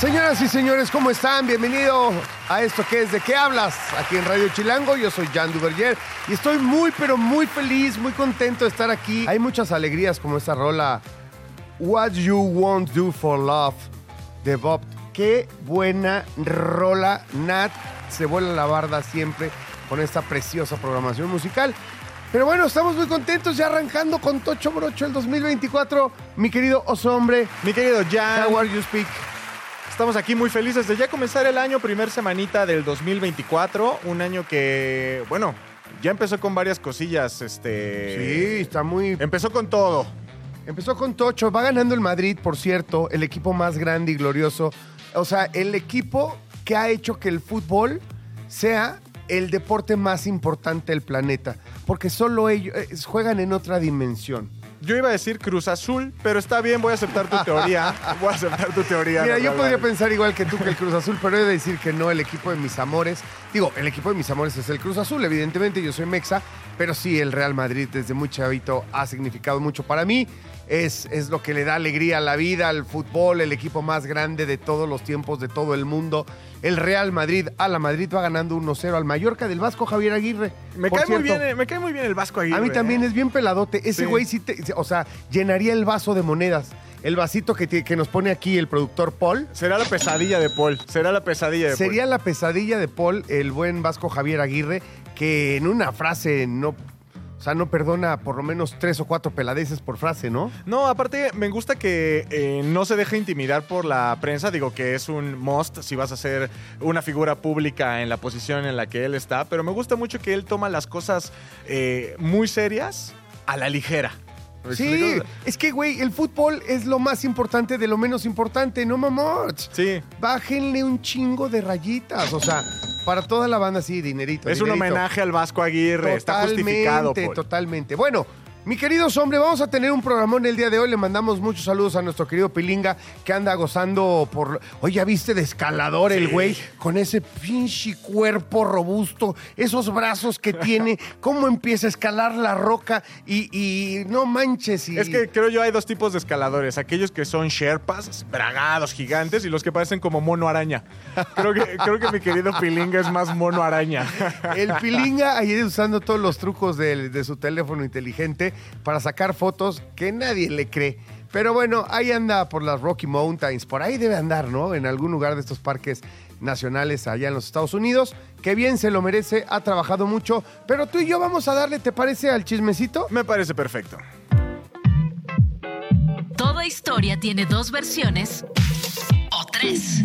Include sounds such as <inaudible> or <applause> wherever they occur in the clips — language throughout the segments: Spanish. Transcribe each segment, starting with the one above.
Señoras y señores, ¿cómo están? Bienvenido a esto que es ¿De qué hablas? Aquí en Radio Chilango, yo soy Jan Duverger y estoy muy, pero muy feliz, muy contento de estar aquí. Hay muchas alegrías como esta rola What You Won't Do for Love de Bob. Qué buena rola, Nat se vuela la barda siempre con esta preciosa programación musical. Pero bueno, estamos muy contentos ya arrancando con Tocho Brocho el 2024. Mi querido oso hombre, Mi querido Jan, how are you speak? Estamos aquí muy felices de ya comenzar el año, primer semanita del 2024, un año que, bueno, ya empezó con varias cosillas, este... Sí, está muy Empezó con todo. Empezó con Tocho, va ganando el Madrid, por cierto, el equipo más grande y glorioso. O sea, el equipo que ha hecho que el fútbol sea el deporte más importante del planeta, porque solo ellos eh, juegan en otra dimensión. Yo iba a decir Cruz Azul, pero está bien, voy a aceptar tu teoría. <laughs> Voy a aceptar tu teoría. Mira, yo podría pensar igual que tú que el Cruz Azul, pero he de decir que no, el equipo de mis amores. Digo, el equipo de mis amores es el Cruz Azul, evidentemente, yo soy Mexa, pero sí, el Real Madrid desde muy chavito ha significado mucho para mí. Es, es lo que le da alegría a la vida, al fútbol, el equipo más grande de todos los tiempos, de todo el mundo. El Real Madrid, a la Madrid va ganando 1-0 al Mallorca del Vasco Javier Aguirre. Me cae, muy bien, eh, me cae muy bien el Vasco Aguirre. a mí también eh. es bien peladote. Ese Sí. güey sí, te- o sea, llenaría el vaso de monedas. El vasito que, te- que nos pone aquí el productor Paul. Será la pesadilla de Paul. Será la pesadilla de Sería la pesadilla de Paul, el buen vasco Javier Aguirre, que en una frase no, o sea, no perdona por lo menos tres o cuatro peladeces por frase, ¿no? Paul. No, aparte me gusta que eh, no se deje intimidar por la prensa. Digo que es un must si vas a ser una figura pública en la posición en la que él está. Pero me gusta mucho que él toma las cosas eh, muy serias a la ligera. ¿Me Sí, explico? es que, güey, el fútbol es lo más importante de lo menos importante, no mamot. Sí. Bájenle un chingo de rayitas, o sea, para toda la banda, sí, dinerito. Es un homenaje al Vasco Aguirre. Está justificado. Totalmente, Paul. totalmente. Bueno, mi querido hombre, vamos a tener un programón el día de hoy. Le mandamos muchos saludos a nuestro querido Pilinga que anda gozando por. Oye, ¿ya viste de escalador el güey? Con ese pinche cuerpo robusto, esos brazos que <laughs> tiene, cómo empieza a escalar la roca y, y no manches. Y... Es que creo yo hay dos tipos de escaladores. Aquellos que son sherpas, bragados, gigantes, y los que parecen como mono araña. Creo que, creo que mi querido Pilinga es más mono araña. El Pilinga ayer usando todos los trucos de, de su teléfono inteligente para sacar fotos que nadie le cree. Pero bueno, ahí anda por las Rocky Mountains, por ahí debe andar, ¿no? En algún lugar de estos parques nacionales allá en los Estados Unidos. Que bien se lo merece, ha trabajado mucho. Pero tú y yo vamos a darle, ¿te parece al chismecito? Me parece perfecto. Toda historia tiene dos versiones o tres,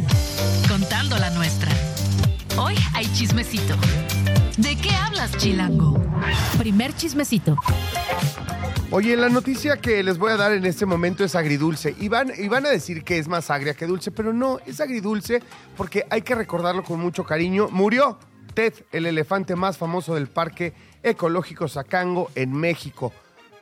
contando la nuestra. Hoy hay chismecito. ¿De qué hablas, Chilango? Primer chismecito. Oye, la noticia que les voy a dar en este momento es agridulce. Y van, y van a decir que es más agria que dulce, pero no, es agridulce porque hay que recordarlo con mucho cariño. Murió Ted, el elefante más famoso del Parque Ecológico Sacango en México.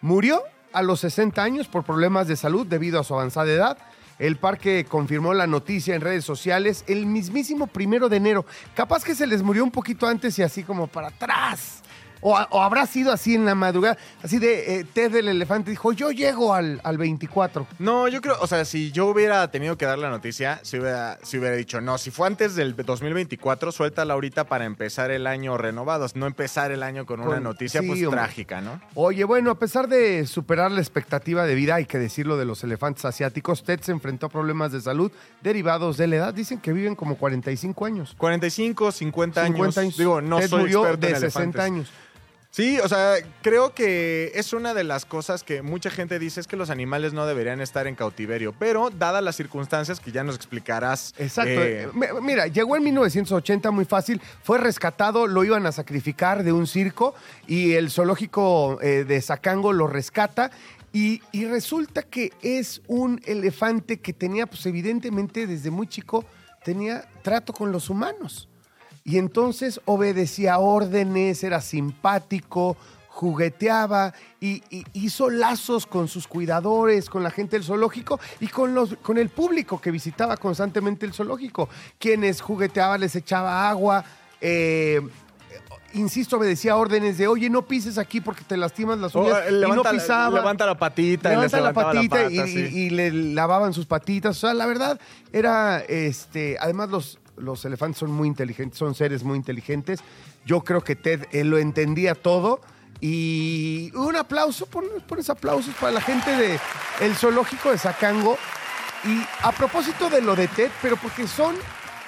Murió a los 60 años por problemas de salud debido a su avanzada edad. El parque confirmó la noticia en redes sociales el mismísimo primero de enero. Capaz que se les murió un poquito antes y así como para atrás. O, o habrá sido así en la madrugada, así de eh, Ted el elefante dijo, yo llego al, al 24. No, yo creo, o sea, si yo hubiera tenido que dar la noticia, si hubiera, si hubiera dicho, no, si fue antes del 2024, suéltala ahorita para empezar el año renovados, no empezar el año con, una noticia sí, pues hombre. trágica, ¿no? Oye, bueno, a pesar de superar la expectativa de vida, hay que decirlo de los elefantes asiáticos, Ted se enfrentó a problemas de salud derivados de la edad. Dicen que viven como 45 años. 45, 50 años. 50 años. Digo, no Ted soy murió experto de en 60 elefantes. años. Sí, o sea, creo que es una de las cosas que mucha gente dice es que los animales no deberían estar en cautiverio, pero dadas las circunstancias que ya nos explicarás. Exacto. eh, Mi- Mira, llegó en 1980 muy fácil, fue rescatado, lo iban a sacrificar de un circo y el zoológico eh, de Sacango lo rescata Y, y resulta que es un elefante que tenía, pues evidentemente desde muy chico, tenía trato con los humanos. Y entonces obedecía órdenes, era simpático, jugueteaba y, y hizo lazos con sus cuidadores, con la gente del zoológico y con, los, con el público que visitaba constantemente el zoológico. Quienes jugueteaba, les echaba agua. eh, insisto, obedecía órdenes de, oye, no pises aquí porque te lastimas las O, uñas. eh, y levanta, no pisaba. levanta la patita y Levanta les la patita pata, y- sí. y le lavaban sus patitas. O sea, la verdad era, este, además los, los elefantes son muy inteligentes, son seres muy inteligentes. Yo creo que Ted lo entendía todo. Y un aplauso, pon, pones aplausos para la gente del el zoológico de Zacango. Y a propósito de lo de TED, pero porque son,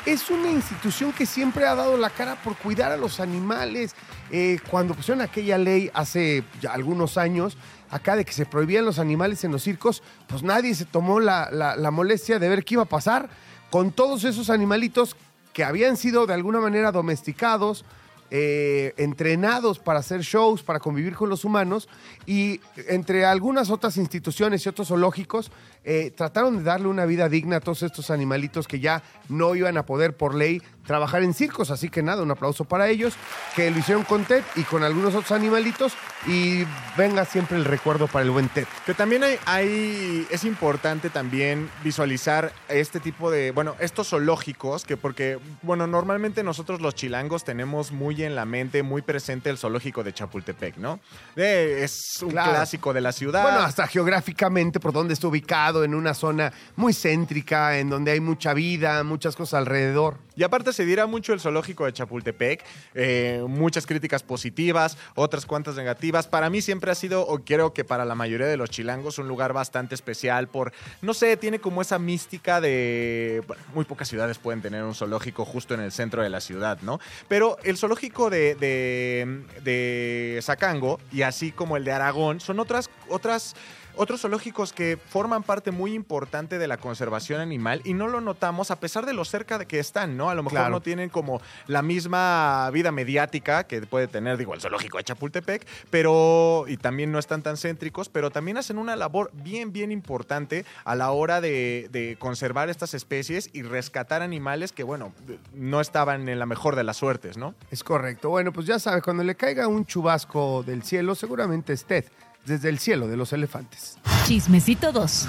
es una institución que siempre ha dado la cara por cuidar a los animales. Eh, cuando pusieron aquella ley hace algunos años, acá de que se prohibían los animales en los circos, pues nadie se tomó la molestia de ver qué iba a pasar con todos esos animalitos que habían sido de alguna manera domesticados, eh, entrenados para hacer shows, para convivir con los humanos, y entre algunas otras instituciones y otros zoológicos eh, trataron de darle una vida digna a todos estos animalitos que ya no iban a poder por ley trabajar en circos. Así que nada, un aplauso para ellos, que lo hicieron con Ted y con algunos otros animalitos, y venga siempre el recuerdo para el buen Ted. Que también hay, hay- es importante también visualizar este tipo de, bueno, estos zoológicos, que porque, bueno, normalmente nosotros los chilangos tenemos muy en la mente, muy presente el zoológico de Chapultepec, ¿no? Eh, es un Claro. clásico de la ciudad. Bueno, hasta geográficamente, por donde está ubicado, en una zona muy céntrica, en donde hay mucha vida, muchas cosas alrededor. Y aparte se dirá mucho el zoológico de Chapultepec, eh, muchas críticas positivas, otras cuantas negativas. Para mí siempre ha sido, o creo que para la mayoría de los chilangos, un lugar bastante especial por, no sé, tiene como esa mística de, muy pocas ciudades pueden tener un zoológico justo en el centro de la ciudad, ¿no? Pero el zoológico de, de, de Zacango y así como el de Aragón son otras, otras otros zoológicos que forman parte muy importante de la conservación animal y no lo notamos a pesar de lo cerca de que están, ¿no? A lo mejor Claro. no tienen como la misma vida mediática que puede tener, digo, el zoológico de Chapultepec, pero, y también no están tan céntricos, pero también hacen una labor bien, bien importante a la hora de, de conservar estas especies y rescatar animales que, bueno, no estaban en la mejor de las suertes, ¿no? Es correcto. Bueno, pues ya sabe, cuando le caiga un chubasco del cielo, seguramente es Ted, desde el cielo de los elefantes. Chismecito 2.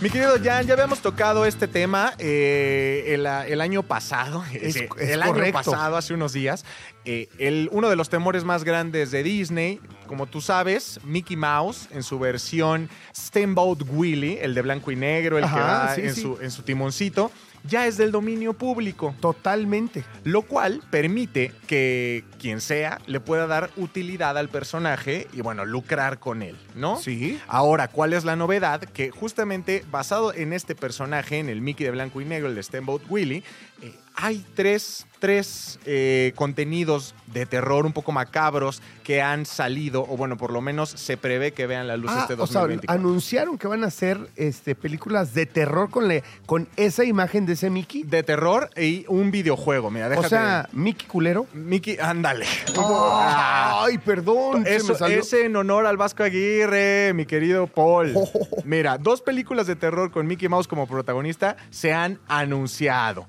Mi querido Jan, ya habíamos tocado este tema eh, el, el año pasado. <laughs> Es- ese- es el año correcto. pasado, hace unos días. Eh, el, uno de los temores más grandes de Disney, como tú sabes, Mickey Mouse en su versión Steamboat Willie, el de blanco y negro, el que va sí, en, sí. Su, en su timoncito, ya es del dominio público. Totalmente. Lo cual permite que quien sea le pueda dar utilidad al personaje y, bueno, lucrar con él, ¿no? Sí. Ahora, ¿cuál es la novedad? Que justamente basado en este personaje, en el Mickey de blanco y negro, el de Steamboat Willie, eh, hay tres, tres eh, contenidos de terror un poco macabros que han salido, o bueno, por lo menos se prevé que vean la luz Ah, este o sea, 2024. anunciaron que van a hacer este, películas de terror con, le- con esa imagen de ese Mickey. de terror y un videojuego, mira, déjate. O sea, Mickey culero. Mickey, ándale. Ay, perdón. se Eso es en honor al Vasco Aguirre, mi querido Paul. <laughs> Mira, dos películas de terror con Mickey Mouse como protagonista se han anunciado.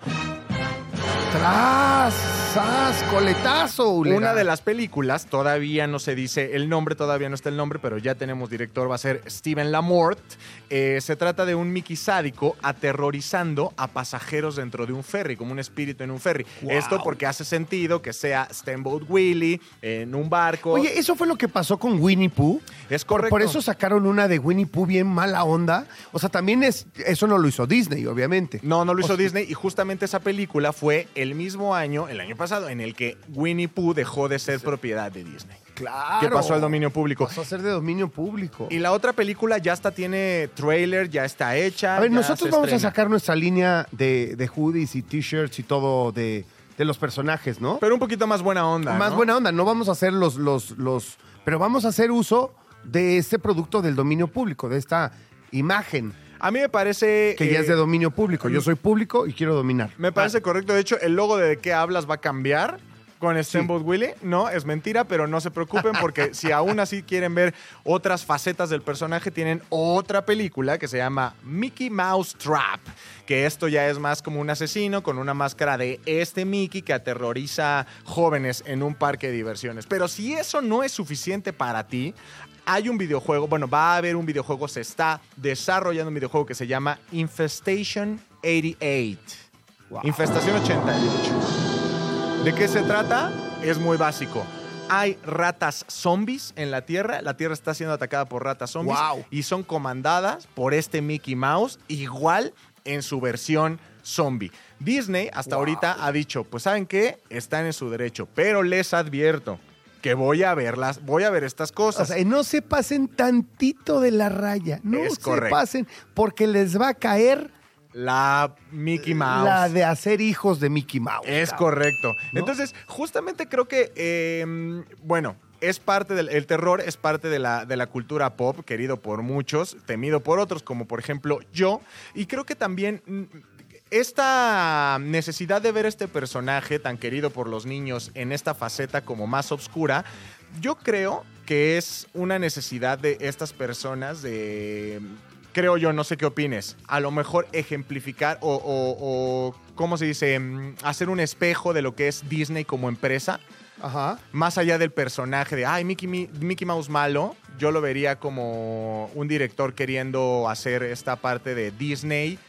¡Tras! ¡Sas! ¡Coletazo! Ulera. Una de las películas, todavía no se dice el nombre, todavía no está el nombre, pero ya tenemos director, va a ser Steven Lamort. Eh, se trata de un Mickey sádico aterrorizando a pasajeros dentro de un ferry, como un espíritu en un ferry. Wow. Esto porque hace sentido que sea Steamboat Willie en un barco. Oye, ¿eso fue lo que pasó con Winnie Pooh? es Por, correcto. por eso sacaron una de Winnie Pooh bien mala onda. O sea, también es. Eso no lo hizo Disney, obviamente. No, no lo hizo O sea, Disney y justamente esa película fue el mismo año, el año pasado, en el que Winnie Pooh dejó de ser propiedad de Disney. Claro. Que pasó al dominio público. Pasó a ser de dominio público. Y la otra película ya está, tiene trailer, ya está hecha. a ver, nosotros vamos estrena. a sacar nuestra línea de, de hoodies y t-shirts y todo de, de los personajes, ¿no? Pero un poquito más buena onda. Más ¿no? buena onda. No vamos a hacer los, los, los. Pero vamos a hacer uso de este producto del dominio público, de esta imagen A mí me parece. que ya eh, es de dominio público. Yo soy público y quiero dominar. Me parece correcto. De hecho, el logo de qué hablas va a cambiar. Con Steamboat Willie. No, es mentira, pero no se preocupen porque si aún así quieren ver otras facetas del personaje, tienen otra película que se llama Mickey Mouse Trap, que esto ya es más como un asesino con una máscara de este Mickey que aterroriza jóvenes en un parque de diversiones. Pero si eso no es suficiente para ti, hay un videojuego, bueno, va a haber un videojuego, se está desarrollando un videojuego que se llama Infestation 88. Infestación 88. ¿De qué se trata? Es muy básico. Hay ratas zombies en la Tierra. La Tierra está siendo atacada por ratas zombies. Wow. Y son comandadas por este Mickey Mouse, igual en su versión zombie. Disney hasta ahorita ha dicho, pues ¿saben qué? Están en su derecho, pero les advierto que voy a verlas, voy a ver estas O cosas. sea, no se pasen tantito de la raya. No Es se correcto. pasen porque les va a caer la Mickey Mouse. la de hacer hijos de Mickey Mouse. Es correcto. ¿No? Entonces, justamente creo que, eh, bueno, es parte del el terror, es parte de la, de la cultura pop, querido por muchos, temido por otros, como por ejemplo yo. Y creo que también mm, esta necesidad de ver este personaje tan querido por los niños en esta faceta como más oscura, yo creo que es una necesidad de estas personas de creo yo, no sé qué opines, a lo mejor ejemplificar o, o- o, ¿cómo se dice? Mm, Hacer un espejo de lo que es Disney como empresa, Ajá. más allá del personaje de, ay, Mickey, Mi- Mickey Mouse malo, yo lo vería como un director queriendo hacer esta parte de Disney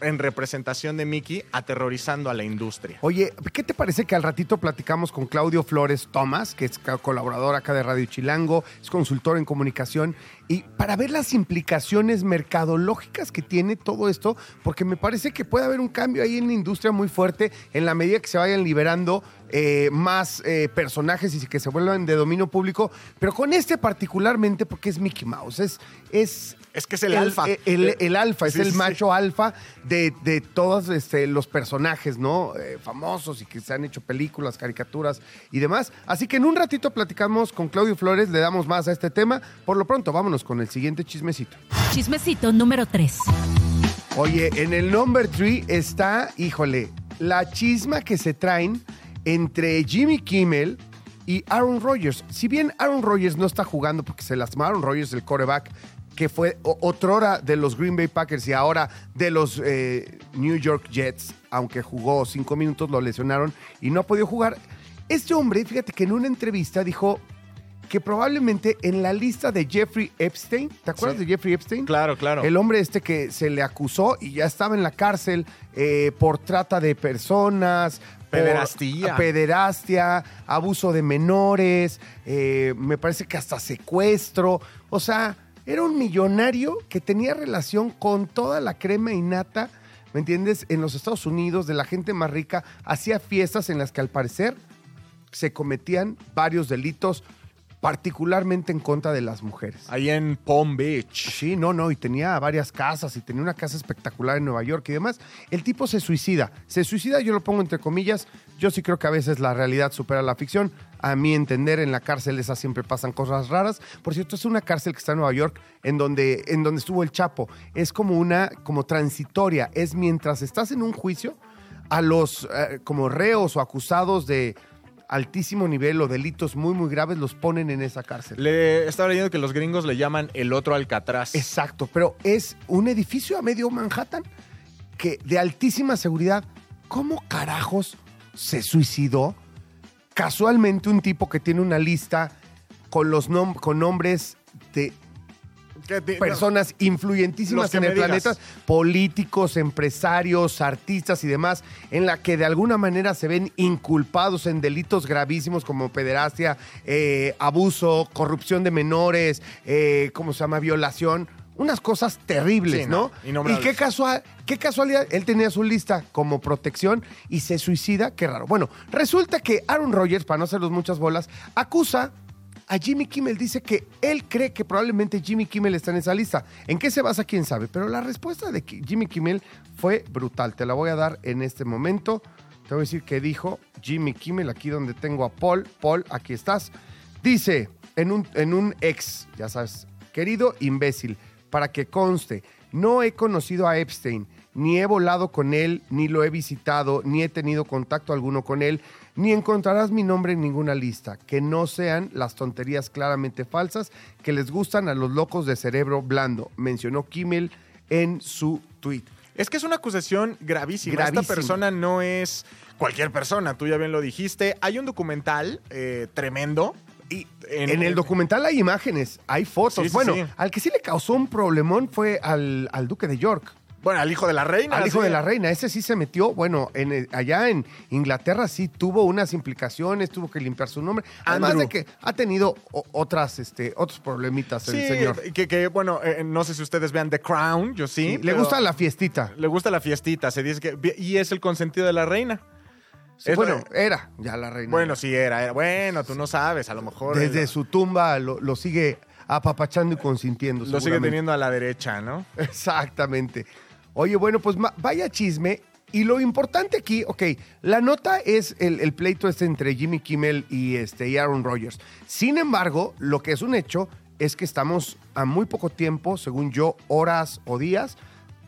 en representación de Mickey, aterrorizando a la industria. Oye, ¿qué te parece que al ratito platicamos con Claudio Flores Tomás, que es colaborador acá de Radio Chilango, es consultor en comunicación, y para ver las implicaciones mercadológicas que tiene todo esto, porque me parece que puede haber un cambio ahí en la industria muy fuerte en la medida que se vayan liberando eh, más eh, personajes y que se vuelvan de dominio público, pero con este particularmente porque es Mickey Mouse, es Es que es el alfa. El, el- el alfa, es Sí, el sí, sí. macho alfa de, de todos este, los personajes, ¿no? Eh, famosos y que se han hecho películas, caricaturas y demás. Así que en un ratito platicamos con Claudio Flores, le damos más a este tema. Por lo pronto, vámonos con el siguiente chismecito. Chismecito número 3. Oye, en el number three está, híjole, la chisma que se traen entre Jimmy Kimmel y Aaron Rodgers. Si bien Aaron Rodgers no está jugando porque se lastimó Aaron Rodgers, el quarterback, que fue otrora de los Green Bay Packers y ahora de los eh, New York Jets, aunque jugó cinco minutos, lo lesionaron y no ha podido jugar. Este hombre, fíjate que en una entrevista dijo que probablemente en la lista de Jeffrey Epstein, ¿te acuerdas Sí. de Jeffrey Epstein? Claro, claro. El hombre este que se le acusó y ya estaba en la cárcel eh, por trata de personas. Pederastía. Pederastia, abuso de menores, eh, me parece que hasta secuestro. O sea, era un millonario que tenía relación con toda la crema innata, ¿me entiendes? En los Estados Unidos, de la gente más rica, hacía fiestas en las que al parecer se cometían varios delitos, particularmente en contra de las mujeres. Ahí en Palm Beach. Sí, no, no, y tenía varias casas y tenía una casa espectacular en Nueva York y demás. El tipo se suicida. Se suicida, yo lo pongo entre comillas. Yo sí creo que a veces la realidad supera la ficción. A mi entender, en la cárcel esas siempre pasan cosas raras. Por cierto, es una cárcel que está en Nueva York, en donde, en donde estuvo el Chapo. Es como una, como transitoria. Es mientras estás en un juicio, a los eh, como reos o acusados de altísimo nivel o delitos muy, muy graves los ponen en esa cárcel. Le estaba leyendo que los gringos le llaman el otro Alcatraz. Exacto, pero es un edificio a medio Manhattan que de altísima seguridad. ¿Cómo carajos se suicidó? Casualmente un tipo que tiene una lista con los nom- con nombres de ¿Qué te- personas influyentísimas en el planeta, políticos, empresarios, artistas y demás, en la que de alguna manera se ven inculpados en delitos gravísimos como pederastia, eh, abuso, corrupción de menores, eh, ¿cómo se llama? Violación. Unas cosas terribles, Sí, ¿no? no, y qué, casual, qué casualidad, él tenía su lista como protección y se suicida, qué raro. Bueno, resulta que Aaron Rodgers, para no hacerlos muchas bolas, acusa a Jimmy Kimmel dice que él cree que probablemente Jimmy Kimmel está en esa lista. ¿En qué se basa? ¿Quién sabe? Pero la respuesta de Jimmy Kimmel fue brutal. Te la voy a dar en este momento. Te voy a decir que dijo Jimmy Kimmel, aquí donde tengo a Paul. Paul, aquí estás. Dice en un, en un ex, ya sabes, querido imbécil, para que conste, no he conocido a Epstein ni he volado con él, ni lo he visitado, ni he tenido contacto alguno con él, ni encontrarás mi nombre en ninguna lista. Que no sean las tonterías claramente falsas que les gustan a los locos de cerebro blando, mencionó Kimmel en su tweet. Es que es una acusación gravísima. Gravísima. Esta persona no es cualquier persona, tú ya bien lo dijiste. Hay un documental eh, tremendo. Y en, el documental hay imágenes, hay fotos. Sí, sí, bueno, sí. al que sí le causó un problemón fue al, al duque de York. Bueno, al hijo de la reina. Al hijo sí. de la reina, ese sí se metió, bueno, en, el- allá en Inglaterra sí tuvo unas implicaciones, tuvo que limpiar su nombre, además Andrew. de que ha tenido otras, este, otros problemitas el señor. Que, que, bueno, eh, no sé si ustedes vean The Crown, yo sí. Sí, le gusta la fiestita. Le gusta la fiestita, se dice que. Y es el consentido de la reina. Sí, bueno, era ya la reina. Bueno, sí, era, era. Bueno, tú no sabes, a lo mejor. Desde él su tumba lo, lo sigue apapachando y consintiendo. Lo sigue teniendo a la derecha, ¿no? <laughs> Exactamente. Oye, bueno, pues vaya chisme. Y lo importante aquí, ok, la nota es el, el pleito este entre Jimmy Kimmel y, este, y Aaron Rodgers. Sin embargo, lo que es un hecho es que estamos a muy poco tiempo, según yo, horas o días,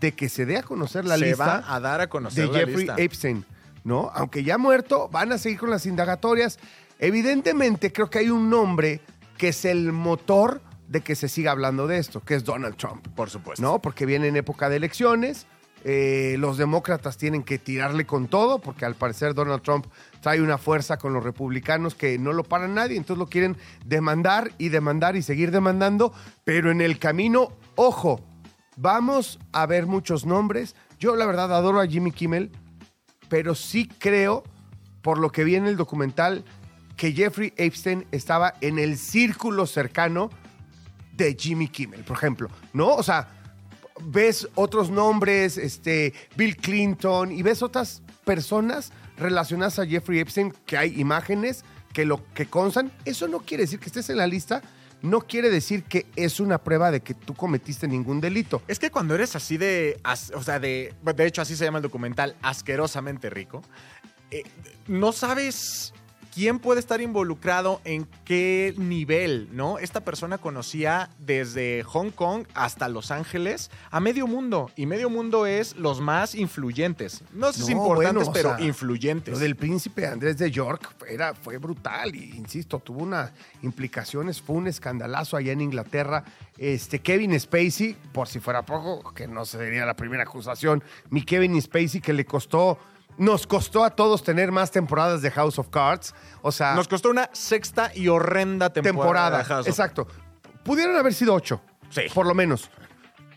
de que se dé a conocer la se lista va a dar a conocer de la Jeffrey lista. Epstein, ¿no? Aunque ya muerto, van a seguir con las indagatorias. Evidentemente, creo que hay un nombre que es el motor de que se siga hablando de esto, que es Donald Trump. Por supuesto. ¿no? Porque viene en época de elecciones. eh, los demócratas tienen que tirarle con todo, porque al parecer Donald Trump trae una fuerza con los republicanos que no lo para nadie, entonces lo quieren demandar y demandar y seguir demandando, pero en el camino, ojo, vamos a ver muchos nombres. Yo la verdad adoro a Jimmy Kimmel, pero sí creo, por lo que vi en el documental, que Jeffrey Epstein estaba en el círculo cercano de Jimmy Kimmel, por ejemplo, ¿no? O sea, ves otros nombres, este, Bill Clinton, y ves otras personas relacionadas a Jeffrey Epstein, que hay imágenes que lo que constan. Eso no quiere decir que estés en la lista, no quiere decir que es una prueba de que tú cometiste ningún delito. Es que cuando eres así de. O sea, de. De hecho, así se llama el documental, asquerosamente rico. eh, no sabes quién puede estar involucrado en qué nivel, ¿no? Esta persona conocía desde Hong Kong hasta Los Ángeles a medio mundo. Y medio mundo es los más influyentes. No sé si importantes, bueno, pero sea, influyentes. Lo del príncipe Andrés de York era, fue brutal y insisto, tuvo unas implicaciones, fue un escandalazo allá en Inglaterra. Este Kevin Spacey, por si fuera poco, que no sería la primera acusación, mi Kevin Spacey que le costó, nos costó a todos tener más temporadas de House of Cards. O sea, Nos costó una sexta y horrenda temporada. temporada. de House of- Exacto. Pudieron haber sido ocho, Sí. por lo menos.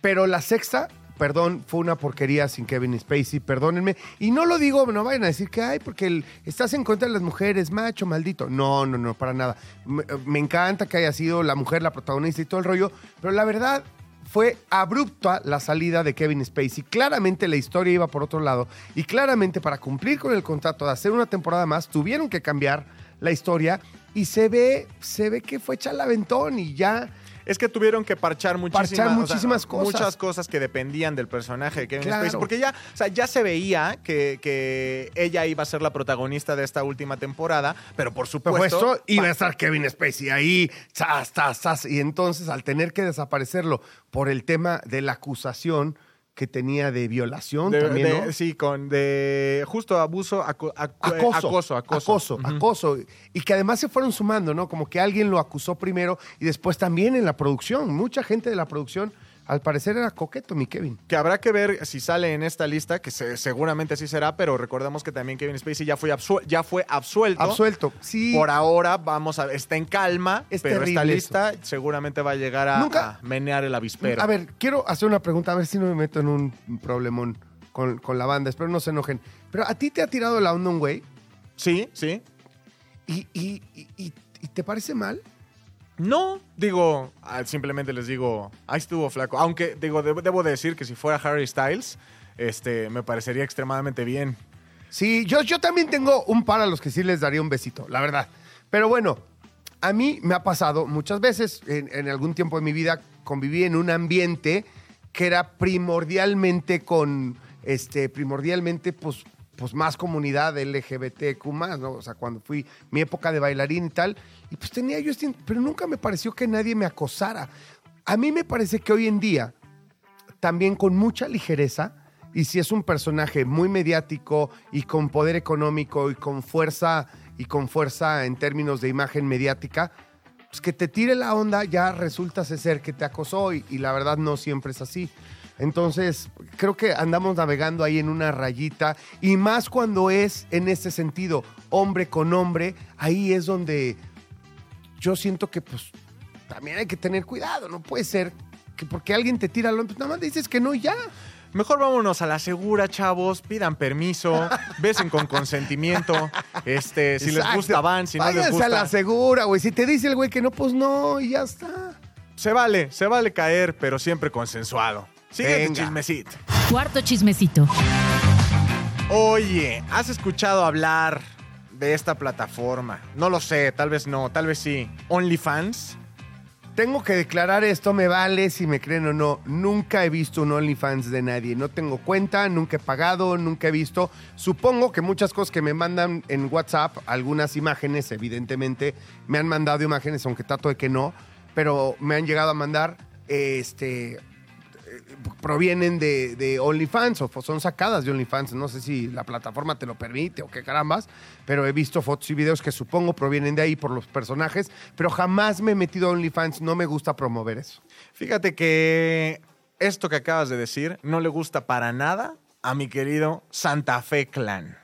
Pero la sexta, perdón, fue una porquería sin Kevin Spacey, perdónenme. Y no lo digo, no vayan a decir que, ay, porque el- estás en contra de las mujeres, macho, maldito. No, no, no, para nada. Me, me encanta que haya sido la mujer la protagonista y todo el rollo, pero la verdad fue abrupta la salida de Kevin Spacey. Claramente la historia iba por otro lado y claramente para cumplir con el contrato de hacer una temporada más tuvieron que cambiar la historia y se ve, se ve que fue echar el aventón y ya Es que tuvieron que parchar muchísimas, Parchar o sea, muchísimas cosas. Muchas cosas que dependían del personaje de Kevin Claro. Spacey. Porque ya, o sea, ya se veía que, que ella iba a ser la protagonista de esta última temporada, pero por supuesto. esto iba a estar Kevin Spacey ahí, zas, zas, y entonces al tener que desaparecerlo por el tema de la acusación que tenía de violación de- también, de- ¿no? Sí, con de justo abuso, Acoso, acoso, acoso. acoso. Y que además se fueron sumando, ¿no? Como que alguien lo acusó primero y después también en la producción. Mucha gente de la producción, al parecer, era coqueto, mi Kevin. Que habrá que ver si sale en esta lista, que se- seguramente así será, pero recordemos que también Kevin Spacey ya fue, absuel- ya fue absuelto. Absuelto. Sí. Por ahora vamos a está en calma, Es pero esta lista seguramente va a llegar a, Nunca- a menear el avispero. A ver, quiero hacer una pregunta, a ver si no me meto en un problemón con, con la banda. Espero no se enojen. Pero a ti te ha tirado la onda un güey Sí, sí. y, y- y- y- y te parece mal. No, digo, ah, simplemente les digo, ahí estuvo flaco. Aunque, digo, debo, decir que si fuera Harry Styles, este, me parecería extremadamente bien. Sí, yo, yo también tengo un par a los que sí les daría un besito, la verdad. Pero bueno, a mí me ha pasado muchas veces, en, en algún tiempo de mi vida conviví en un ambiente que era primordialmente con, este, primordialmente, pues, pues más comunidad LGBTQ más, ¿no? O sea, cuando fui mi época de bailarín y tal, y pues tenía yo este, pero nunca me pareció que nadie me acosara. A mí me parece que hoy en día, también con mucha ligereza, Y si es un personaje muy mediático y con poder económico y con fuerza y con fuerza en términos de imagen mediática, pues que te tire la onda ya resulta ser que te acosó y, y la verdad no siempre es así. Entonces, creo que andamos navegando ahí en una rayita y más cuando es en ese sentido, hombre con hombre, ahí es donde yo siento que pues también hay que tener cuidado, no puede ser que porque alguien te tira onda, pues nada más dices que no y ya. Mejor vámonos a la segura, chavos. Pidan permiso, <laughs> besen con consentimiento. Este, si les gusta, van. Si no les gusta, a la segura, güey. Si te dice el güey que no, pues no, y ya está. se vale, se vale caer, pero siempre consensuado. Siguiente Venga. chismecito. Cuarto chismecito. Oye, ¿has escuchado hablar de esta plataforma? No lo sé, tal vez no, tal vez sí. OnlyFans. Tengo que declarar esto, me vale si me creen o no. Nunca he visto un OnlyFans de nadie. No tengo cuenta, nunca he pagado, nunca he visto. Supongo que muchas cosas que me mandan en WhatsApp, algunas imágenes, evidentemente, me han mandado imágenes, aunque trato de que no, pero me han llegado a mandar, este, provienen de, de OnlyFans o son sacadas de OnlyFans. No sé si la plataforma te lo permite o qué carambas, pero he visto fotos y videos que supongo provienen de ahí por los personajes, pero jamás me he metido a OnlyFans. No me gusta promover eso. Fíjate que esto que acabas de decir no le gusta para nada a mi querido Santa Fe Clan.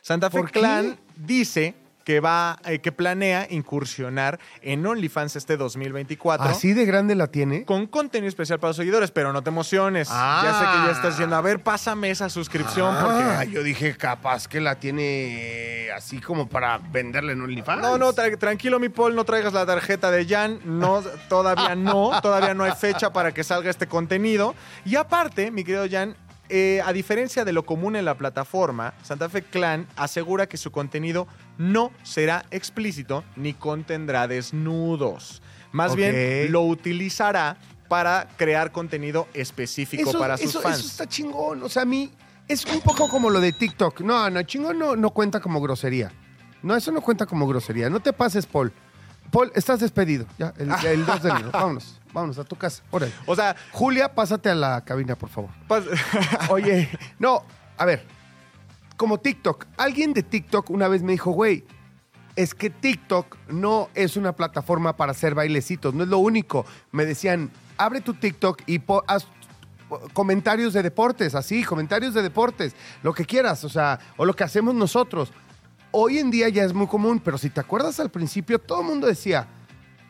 Santa Fe. Clan dice que va, eh, que planea incursionar en OnlyFans este 2024. ¿Así de grande la tiene? Con contenido especial para los seguidores, pero no te emociones. Ah. Ya sé que ya estás diciendo, a ver, pásame esa suscripción Ah, porque... yo dije, capaz que la tiene así como para venderle en OnlyFans. No, no, tra- tranquilo, mi Paul, no traigas la tarjeta de Jan. No, todavía no, todavía no hay fecha para que salga este contenido. Y aparte, mi querido Jan, eh, a diferencia de lo común en la plataforma, Santa Fe Clan asegura que su contenido no será explícito ni contendrá desnudos. Más bien, lo utilizará para crear contenido específico eso, para sus eso- fans. eso está chingón. O sea, a mí es un poco como lo de TikTok. No, no, chingón no, no cuenta como grosería. No, eso no cuenta como grosería. No te pases, Paul. Paul, estás despedido. Ya, el, <laughs> el 2 de enero. Vámonos, vámonos a tu casa. Órale. O sea, Julia, pásate a la cabina, por favor. <laughs> Oye, no, a ver, como TikTok, alguien de TikTok una vez me dijo, güey, es que TikTok no es una plataforma para hacer bailecitos, no es lo único. Me decían, abre tu TikTok y po- haz comentarios de deportes, así, comentarios de deportes, lo que quieras, o sea, o lo que hacemos nosotros. Hoy en día ya es muy común, pero si te acuerdas al principio, todo el mundo decía,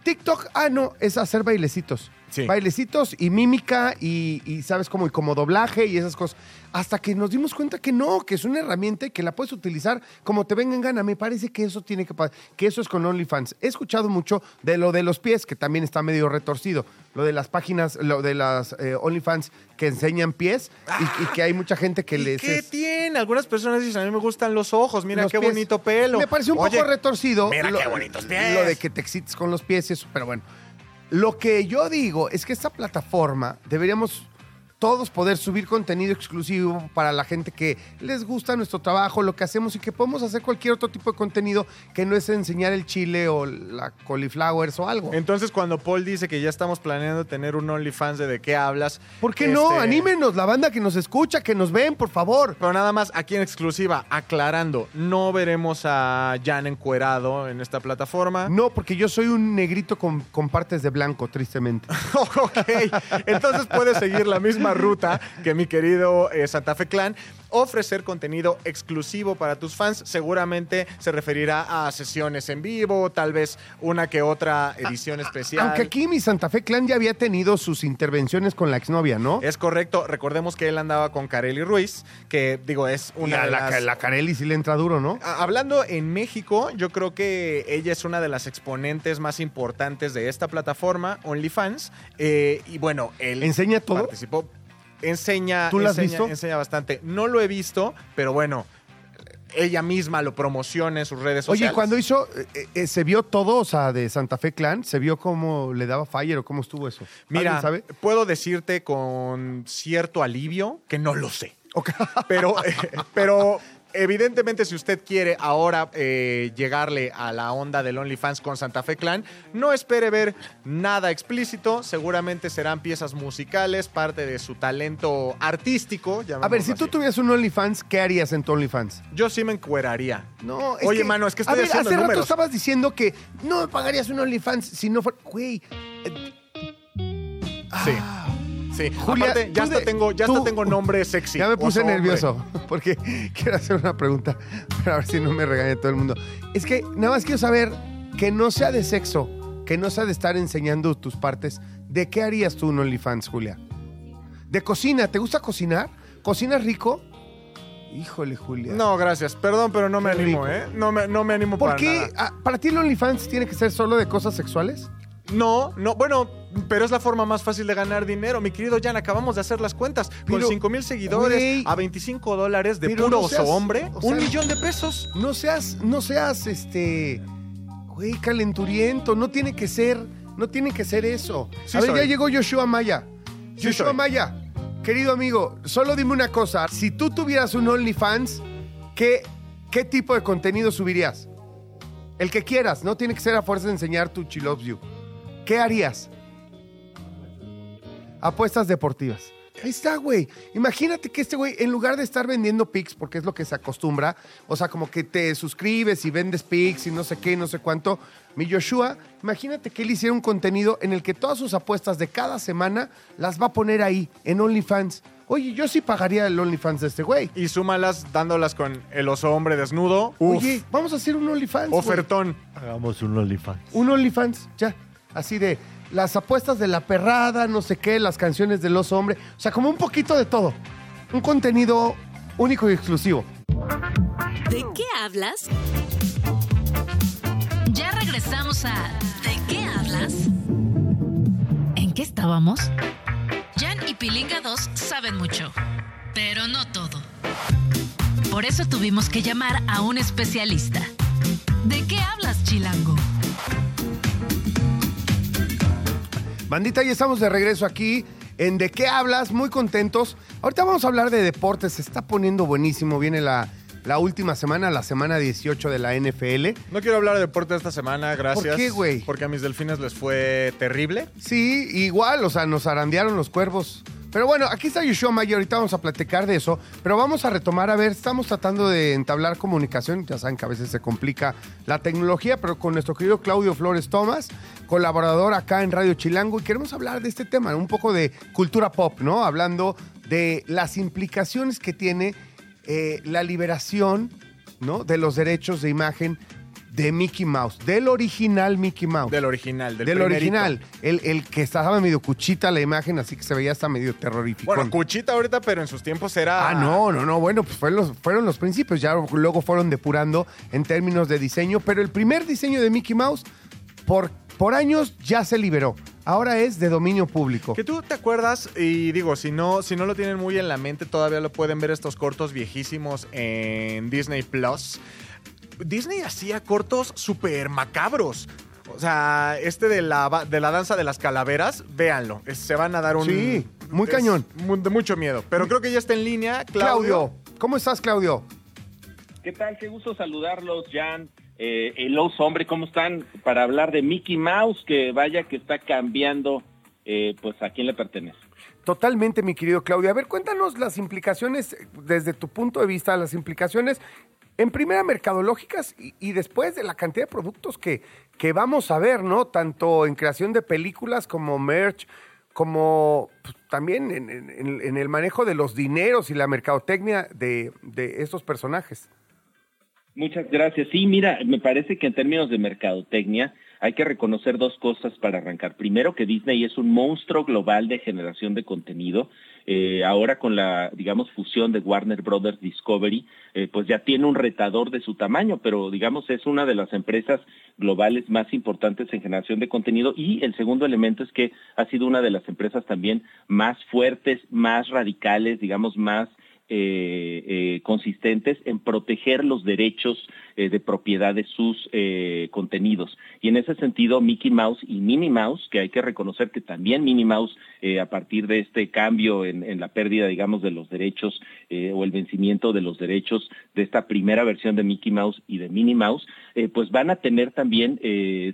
TikTok, ah, no, es hacer bailecitos. Sí. Bailecitos y mímica y, y, ¿sabes? Como, y como doblaje y esas cosas. Hasta que nos dimos cuenta que no, que es una herramienta y que la puedes utilizar como te venga en gana. Me parece que eso tiene que pa- que eso es con OnlyFans. He escuchado mucho de lo de los pies, que también está medio retorcido. Lo de las páginas, lo de las eh, OnlyFans que enseñan pies y, y que hay mucha gente que ¿Y les... qué es- tiene? Algunas personas dicen, a mí me gustan los ojos, mira los qué pies. bonito pelo. Me parece un Oye, poco retorcido. mira lo, qué bonitos pies. Lo de que te excites con los pies y eso, pero bueno. Lo que yo digo es que esta plataforma deberíamos todos poder subir contenido exclusivo para la gente que les gusta nuestro trabajo, lo que hacemos y que podemos hacer cualquier otro tipo de contenido que no es enseñar el chile o la cauliflowers o algo. Entonces, cuando Paul dice que ya estamos planeando tener un OnlyFans de de qué hablas. ¿Por qué no? este, Anímenos, la banda que nos escucha, que nos ven, por favor. Pero nada más, aquí en exclusiva, aclarando, no veremos a Jan encuerado en esta plataforma. No, porque yo soy un negrito con, con partes de blanco, tristemente. <laughs> ok, entonces puedes seguir la misma ruta que mi querido eh, Santa Fe Clan. Ofrecer contenido exclusivo para tus fans. Seguramente se referirá a sesiones en vivo, tal vez una que otra edición especial. Aunque aquí mi Santa Fe Clan ya había tenido sus intervenciones con la exnovia, ¿no? Es correcto. Recordemos que él andaba con Kareli Ruiz, que digo, es Y una a de la, las... la Carelli sí le entra duro, ¿no? A- Hablando en México, yo creo que ella es una de las exponentes más importantes de esta plataforma, OnlyFans. Eh, y bueno, él ¿Enseña todo? participó. Enseña, ¿Tú la has enseña- visto? enseña bastante. No lo he visto, pero bueno, ella misma lo promociona en sus redes Oye, sociales. cuando hizo, eh, eh, ¿se vio todo, o sea, de Santa Fe Clan? ¿Se vio cómo le daba fire o cómo estuvo eso? Mira, ¿Alguien sabe? puedo decirte con cierto alivio que no lo sé. Ok. Pero, <laughs> eh, pero evidentemente, si usted quiere ahora eh, llegarle a la onda del OnlyFans con Santa Fe Clan, no espere ver nada explícito. Seguramente serán piezas musicales, parte de su talento artístico. A ver, si tú tuvieras un OnlyFans, ¿qué harías en tu OnlyFans? Yo sí me encueraría. No, Oye, mano, es que estoy a ver, haciendo hace rato estabas diciendo que no me pagarías un OnlyFans si no fuera... Güey, Sí. ah, Sí, Julia, aparte, ya hasta de- tengo, ya hasta tengo nombre sexy. ya me puse Oso nervioso <laughs> porque quiero hacer una pregunta para ver si no me regaña todo el mundo. Es que nada más quiero saber que no sea de sexo, que no sea de estar enseñando tus partes. ¿De qué harías tú un OnlyFans, Julia? ¿De cocina? ¿Te gusta cocinar? ¿Cocinas rico? Híjole, Julia. No, gracias. Perdón, pero no me Qué animo, rico. ¿eh? No me, no me animo ¿Por para qué? nada. Ah, ¿Para ti el OnlyFans tiene que ser solo de cosas sexuales? No, no, bueno, pero es la forma más fácil de ganar dinero. Mi querido Jan, acabamos de hacer las cuentas. Con Pero, 5 mil seguidores a 25 dólares de puro no oso seas- hombre, o un millón de pesos. No seas, no seas, este, güey, calenturiento. No tiene que ser, no tiene que ser eso. Sí a ver, soy. ya llegó Joshua Maya. Sí soy. Maya, querido amigo, solo dime una cosa. Si tú tuvieras un OnlyFans, ¿qué, qué tipo de contenido subirías? El que quieras, no tiene que ser a fuerza de enseñar tu She Loves You. ¿Qué harías? Apuestas deportivas. Ahí está, güey. Imagínate que este güey, en lugar de estar vendiendo pics, porque es lo que se acostumbra, o sea, como que te suscribes y vendes pics y no sé qué, no sé cuánto, mi Joshua, imagínate que él hiciera un contenido en el que todas sus apuestas de cada semana las va a poner ahí, en OnlyFans. Oye, yo sí pagaría el OnlyFans de este güey. Y súmalas dándolas con el oso hombre desnudo. Uf, Oye, vamos a hacer un OnlyFans. güey. ofertón. Hagamos un OnlyFans. Un OnlyFans, ya. Así de las apuestas de la perrada, no sé qué, las canciones del oso hombre. O sea, como un poquito de todo. Un contenido único y exclusivo. ¿De qué hablas? Ya regresamos a ¿De qué hablas? ¿En qué estábamos? Jan y Pilinga 2 saben mucho, pero no todo. Por eso tuvimos que llamar a un especialista. ¿De qué hablas, Chilango? Bandita, ya estamos de regreso aquí en ¿De qué hablas? Muy contentos. Ahorita vamos a hablar de deportes. Se está poniendo buenísimo. Viene la, la última semana, la semana 18 de la NFL. No quiero hablar de deporte esta semana, gracias. qué, güey? Porque a mis delfines les fue terrible. Sí, igual, o sea, nos arandearon los cuervos. Pero bueno, aquí está Yoshua Maya, ahorita vamos a platicar de eso, pero vamos a retomar, a ver, estamos tratando de entablar comunicación, ya saben que a veces se complica la tecnología, pero con nuestro querido Claudio Flores Tomás, colaborador acá en Radio Chilango, y queremos hablar de este tema, un poco de cultura pop, ¿no? Hablando de las implicaciones que tiene eh, la liberación, ¿no? De los derechos de imagen de Mickey Mouse, del original Mickey Mouse. Del original, del, Del, primerito. original. El, el que estaba medio cuchita la imagen, así que se veía hasta medio terrorífico. Bueno, Cuchita ahorita, pero en sus tiempos era. Ah, no, no, no. Bueno, pues fueron los, fueron los principios. Ya luego fueron depurando en términos de diseño. Pero el primer diseño de Mickey Mouse, por, por años, ya se liberó. Ahora es de dominio público. Que tú te acuerdas, y digo, si no, si no lo tienen muy en la mente, todavía lo pueden ver estos cortos viejísimos en Disney Plus. Disney hacía cortos súper macabros. O sea, este de la, de la danza de las calaveras, véanlo. Es- se van a dar un. Sí, muy es cañón. de mucho miedo. Pero creo que ya está en línea. Claudio, Claudio. ¿cómo estás, Claudio? ¿Qué tal? Qué gusto saludarlos, Jan. Eh, el oso hombre, ¿cómo están? Para hablar de Mickey Mouse, que vaya que está cambiando, eh, pues a quién le pertenece. Totalmente, mi querido Claudio. A ver, cuéntanos las implicaciones, desde tu punto de vista, las implicaciones, en primera, mercadológicas y, y después de la cantidad de productos que, que vamos a ver, ¿no? Tanto en creación de películas como merch, como pues, también en, en- el manejo de los dineros y la mercadotecnia de, de estos personajes. Muchas gracias. Sí, mira, me parece que en términos de mercadotecnia hay que reconocer dos cosas para arrancar. Primero, que Disney es un monstruo global de generación de contenido. Eh, ahora con la, digamos, fusión de Warner Brothers Discovery, eh, pues ya tiene un retador de su tamaño, pero digamos es una de las empresas globales más importantes en generación de contenido. Y el segundo elemento es que ha sido una de las empresas también más fuertes, más radicales, digamos, más eh, consistentes en proteger los derechos eh, de propiedad de sus eh, contenidos. Y en ese sentido, Mickey Mouse y Minnie Mouse, que hay que reconocer que también Minnie Mouse, eh, a partir de este cambio en, en la pérdida, digamos, de los derechos o el vencimiento de los derechos de esta primera versión de Mickey Mouse y de Minnie Mouse, pues van a tener también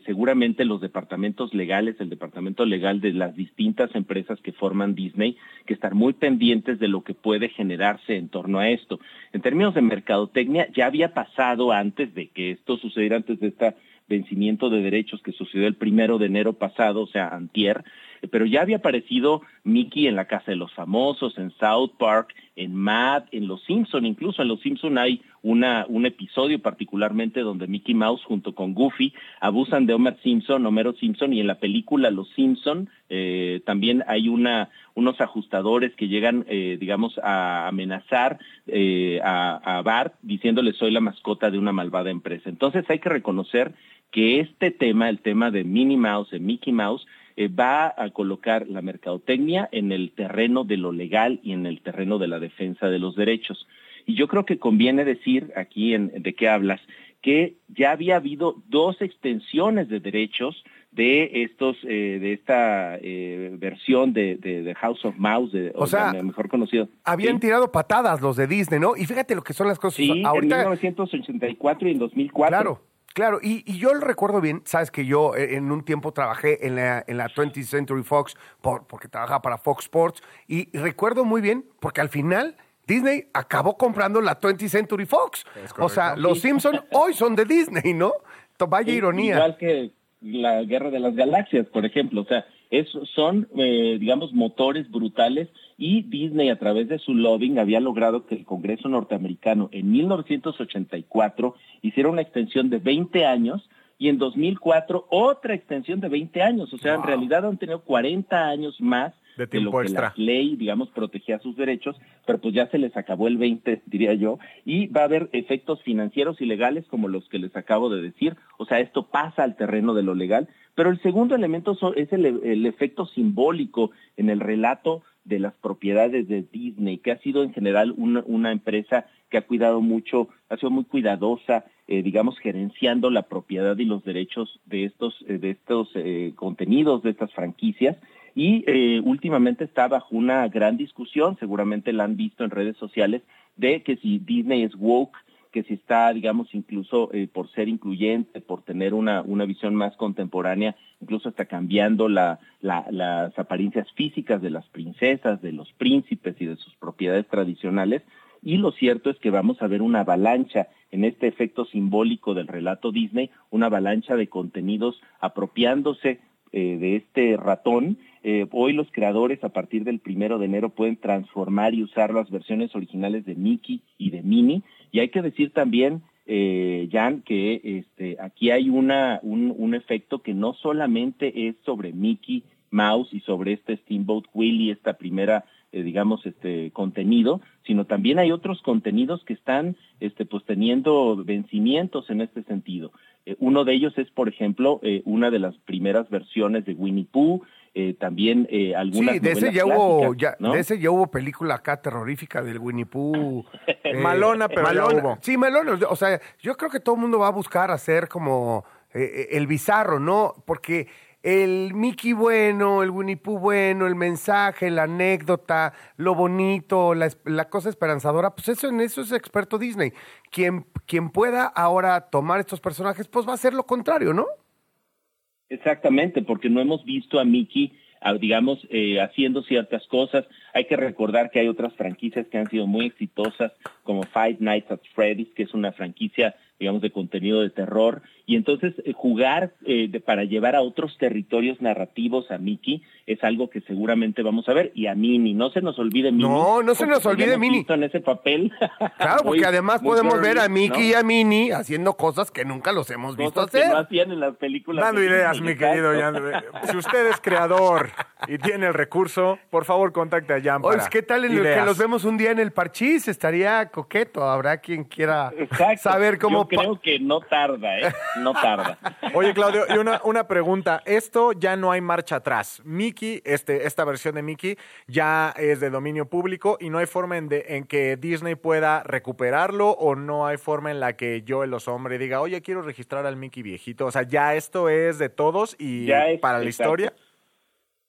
seguramente los departamentos legales, el departamento legal de las distintas empresas que forman Disney, que estar muy pendientes de lo que puede generarse en torno a esto. En términos de mercadotecnia, ya había pasado antes de que esto sucediera, antes de este vencimiento de derechos que sucedió el primero de enero pasado, o sea, antier, pero ya había aparecido Mickey en la Casa de los Famosos, en South Park, en Mad, en Los Simpson, incluso en Los Simpson hay una, un episodio particularmente donde Mickey Mouse junto con Goofy abusan de Homer Simpson, Homero Simpson, y en la película Los Simpson eh, también hay una, unos ajustadores que llegan, eh, digamos, a amenazar eh, a, a Bart diciéndole soy la mascota de una malvada empresa. Entonces hay que reconocer que este tema, el tema de Minnie Mouse, de Mickey Mouse, eh, va a colocar la mercadotecnia en el terreno de lo legal y en el terreno de la defensa de los derechos. Y yo creo que conviene decir aquí en, de qué hablas, que ya había habido dos extensiones de derechos de estos eh, de esta eh, versión de, de, de, House of Mouse, de, o, o sea, mejor conocido. Habían ¿Sí? tirado patadas los de Disney, ¿no? Y fíjate lo que son las cosas. Sí, Ahorita, en 1984 y en 2004. Claro. Claro, y, y, yo lo recuerdo bien, sabes que yo eh, en un tiempo trabajé en la, en la 20th Century Fox por, porque trabajaba para Fox Sports y recuerdo muy bien porque al final Disney acabó comprando la 20th Century Fox. O sea, los Simpsons hoy son de Disney, ¿no? Vaya ironía. Igual que la Guerra de las Galaxias, por ejemplo. O sea, es, son, eh, digamos, motores brutales y Disney a través de su lobbying había logrado que el Congreso norteamericano en 1984 hiciera una extensión de 20 años y en 2004 otra extensión de 20 años. O sea, wow. en realidad han tenido 40 años más de, de, lo que extra. la ley, digamos, protegía sus derechos, pero pues ya se les acabó el 20, <laughs> diría yo, y va a haber efectos financieros y legales como los que les acabo de decir, o sea, esto pasa al terreno de lo legal, pero el segundo elemento es el, el efecto simbólico en el relato de las propiedades de Disney, que ha sido en general una, una empresa que ha cuidado mucho, ha sido muy cuidadosa, eh, digamos, gerenciando la propiedad y los derechos de estos, eh, de estos eh, contenidos, de estas franquicias, y eh, últimamente está bajo una gran discusión, seguramente la han visto en redes sociales, de que si Disney es woke, que si está, digamos, incluso eh, por ser incluyente, por tener una, una visión más contemporánea, incluso está cambiando la, la, las apariencias físicas de las princesas, de los príncipes y de sus propiedades tradicionales. Y lo cierto es que vamos a ver una avalancha en este efecto simbólico del relato Disney, una avalancha de contenidos apropiándose eh, de este ratón. Eh, hoy los creadores a partir del primero de enero pueden transformar y usar las versiones originales de Mickey y de Minnie. Y hay que decir también, eh, Jan, que este, aquí hay una, un, un efecto que no solamente es sobre Mickey Mouse y sobre este Steamboat Willie, esta primera eh, digamos, este contenido, sino también hay otros contenidos que están, este, pues teniendo vencimientos en este sentido. Eh, uno de ellos es, por ejemplo, eh, una de las primeras versiones de Winnie Pooh, eh, también eh, algunas sí, de ese ya hubo ya, ¿no? de ese ya hubo película acá terrorífica del Winnie Pooh <laughs> eh, malona pero malona. hubo sí malona o sea yo creo que todo el mundo va a buscar hacer como eh, el bizarro no porque el Mickey bueno, el Winnie Pooh bueno, el mensaje, la anécdota, lo bonito, la, la, cosa esperanzadora, pues eso en eso es experto Disney. Quien, quien pueda ahora tomar estos personajes, pues va a hacer lo contrario, ¿no? Exactamente, porque no hemos visto a Mickey, a, digamos, eh, haciendo ciertas cosas. Hay que recordar que hay otras franquicias que han sido muy exitosas, como Five Nights at Freddy's, que es una franquicia digamos, de contenido de terror, y entonces eh, jugar eh, de, para llevar a otros territorios narrativos a Mickey es algo que seguramente vamos a ver, y a Minnie, no se nos olvide Minnie. No, no se nos olvide Minnie. en ese papel. <laughs> Claro, porque muy, además muy podemos ver a Mickey ¿no? y a Minnie haciendo cosas que nunca los hemos visto cosas hacer. Que no hacían en las películas. Dando ideas, mi querido Jan. si usted es creador y tiene el recurso, por favor contacte a Oye, ¿qué tal en el que los vemos un día en el Parchís? Estaría coqueto. Habrá quien quiera Exacto. saber cómo... Yo creo que no tarda, ¿eh? No tarda. <laughs> Oye, Claudio, y una, una pregunta. Esto ya no hay marcha atrás. Mickey, este, esta versión de Mickey, ya es de dominio público y no hay forma en, de- en que Disney pueda recuperarlo o no hay forma en la que yo, el hombre, diga, oye, quiero registrar al Mickey viejito. O sea, ya esto es de todos y Ya es, para la exacto. historia.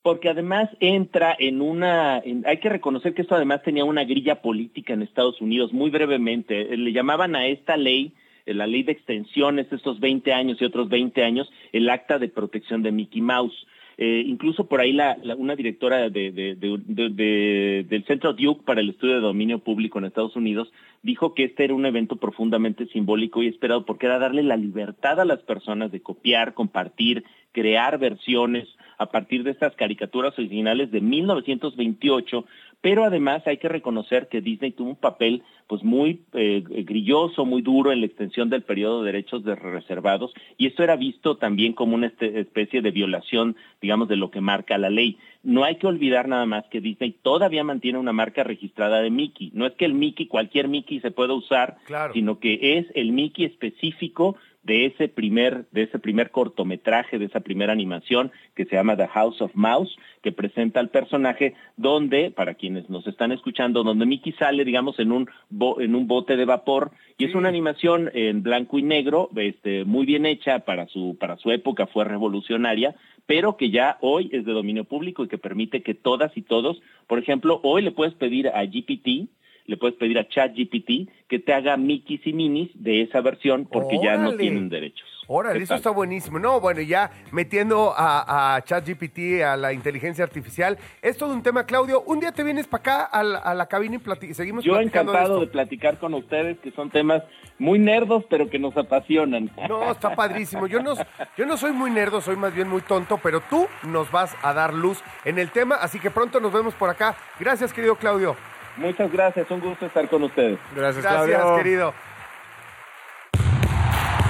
Porque además entra en una, hay que reconocer que esto además tenía una grilla política en Estados Unidos, muy brevemente. Eh, Le llamaban a esta ley, eh, la ley de extensiones, estos 20 años y otros 20 años, el acta de protección de Mickey Mouse. Eh, incluso por ahí la, la- una directora de- del Centro Duke para el Estudio de Dominio Público en Estados Unidos dijo que este era un evento profundamente simbólico y esperado porque era darle la libertad a las personas de copiar, compartir, crear versiones a partir de estas caricaturas originales de 1928, pero además hay que reconocer que Disney tuvo un papel pues muy eh, grilloso, muy duro en la extensión del periodo de derechos de reservados y esto era visto también como una este- especie de violación, digamos, de lo que marca la ley. No hay que olvidar nada más que Disney todavía mantiene una marca registrada de Mickey. No es que el Mickey, cualquier Mickey se pueda usar, Claro. sino que es el Mickey específico de ese primer de ese primer cortometraje, de esa primera animación que se llama The House of Mouse, que presenta al personaje donde para quienes nos están escuchando, donde Mickey sale, digamos, en un bo- en un bote de vapor y es una animación en blanco y negro, este muy bien hecha para su para su época fue revolucionaria, pero que ya hoy es de dominio público y que permite que todas y todos, por ejemplo, hoy le puedes pedir a GPT le puedes pedir a ChatGPT que te haga Mickeys y Minis de esa versión porque ya no tienen derechos. Órale, eso está buenísimo. No, bueno, ya metiendo a, a ChatGPT, a la inteligencia artificial, es todo un tema, Claudio. Un día te vienes para acá a la, a la cabina y plati- seguimos Yo platicando encantado de, platicar con ustedes, que son temas muy nerdos, pero que nos apasionan. No, está padrísimo. Yo no, yo no soy muy nerdo, soy más bien muy tonto, pero tú nos vas a dar luz en el tema, así que pronto nos vemos por acá. Gracias, querido Claudio. Muchas gracias, un gusto estar con ustedes. Gracias, Gracias, Claudio. querido.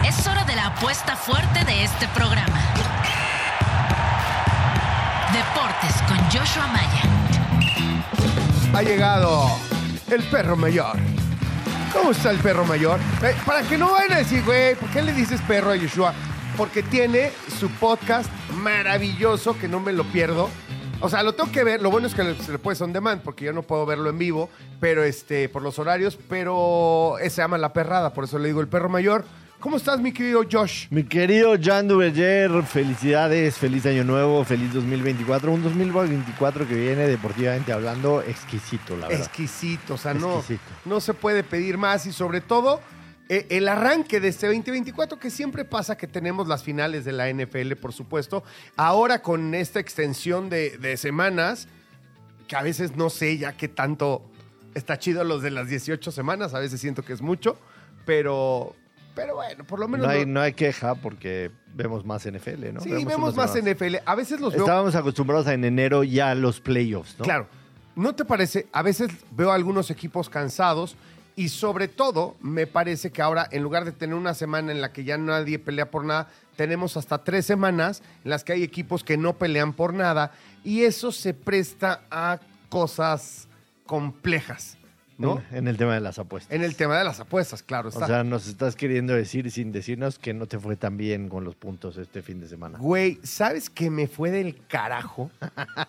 Es hora de la apuesta fuerte de este programa. Deportes con Joshua Maya. Ha llegado el perro mayor. ¿Cómo está el perro mayor? Eh, para que no vayan a decir, güey, ¿por qué le dices perro a Joshua? Porque tiene su podcast maravilloso que no me lo pierdo. O sea, lo tengo que ver. Lo bueno es que se le puede on demand porque yo no puedo verlo en vivo, pero este, por los horarios. Pero se llama La Perrada, por eso le digo el perro mayor. ¿Cómo estás, mi querido Josh? Mi querido Jan Duverger, felicidades, feliz año nuevo, feliz 2024. Un 2024 que viene deportivamente hablando exquisito, la verdad. Exquisito, o sea, no, Exquisito. no se puede pedir más y sobre todo el arranque de este 2024 que siempre pasa que tenemos las finales de la NFL, por supuesto. Ahora con esta extensión de, de semanas, que a veces no sé ya qué tanto está chido los de las 18 semanas, a veces siento que es mucho, pero, pero bueno, por lo menos... No hay, no- no hay queja porque vemos más NFL, ¿no? sí, vemos, más. NFL. A veces los veo... Estábamos acostumbrados a en enero ya a los playoffs, ¿no? Claro. ¿No te parece? A veces veo a algunos equipos cansados y sobre todo me parece que ahora en lugar de tener una semana en la que ya nadie pelea por nada, tenemos hasta tres semanas en las que hay equipos que no pelean por nada y eso se presta a cosas complejas, ¿no? En, en el tema de las apuestas. En el tema de las apuestas, claro. Está. O sea, nos estás queriendo decir sin decirnos que no te fue tan bien con los puntos este fin de semana. Güey, ¿sabes que me fue del carajo?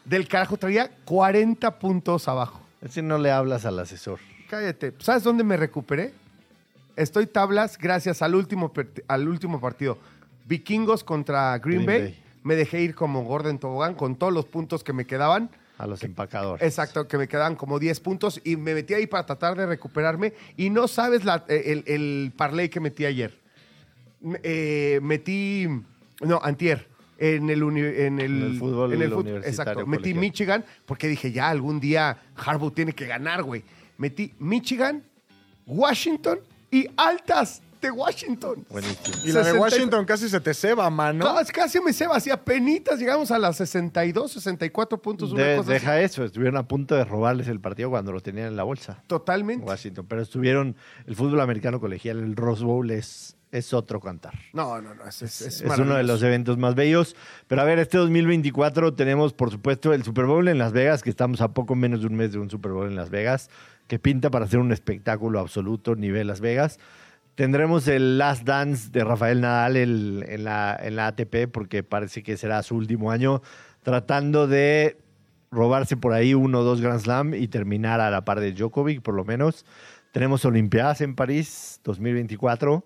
del carajo, traía 40 puntos abajo. Es no le hablas al asesor. Cállate. ¿Sabes dónde me recuperé? Estoy tablas gracias al último, al último partido. Vikingos contra Green, Green Bay. Bay. Me dejé ir como Gordon Tobogán con todos los puntos que me quedaban. A los empacadores. Exacto, que me quedaban como 10 puntos y me metí ahí para tratar de recuperarme. Y no sabes la- el, el parlay que metí ayer. Eh, metí, no, antier, en el, uni- en el, En el fútbol en el universitario Exacto, metí. Michigan porque dije, ya algún día Harbaugh tiene que ganar, güey. Metí Michigan, Washington y altas de Washington. Buenísimo. Y la de 60 Washington casi se te ceba, mano. Casi, casi me se vacía penitas, llegamos a las 62, 64 puntos, una De- cosa así. deja eso, estuvieron a punto de robarles el partido cuando lo tenían en la bolsa. Totalmente. Washington, pero estuvieron el fútbol americano colegial, el Rose Bowl es, es otro cantar. No, no, no, es, es, es Es uno de maravilloso. los eventos más bellos. Pero a ver, este 2024 tenemos, por supuesto, el Super Bowl en Las Vegas, que estamos a poco menos de un mes de un Super Bowl en Las Vegas. Que pinta para ser un espectáculo absoluto nivel Las Vegas. Tendremos el Last Dance de Rafael Nadal en, la, en la ATP porque parece que será su último año tratando de robarse por ahí uno o dos Grand Slam y terminar a la par de Djokovic, por lo menos. Tenemos Olimpiadas en París 2024.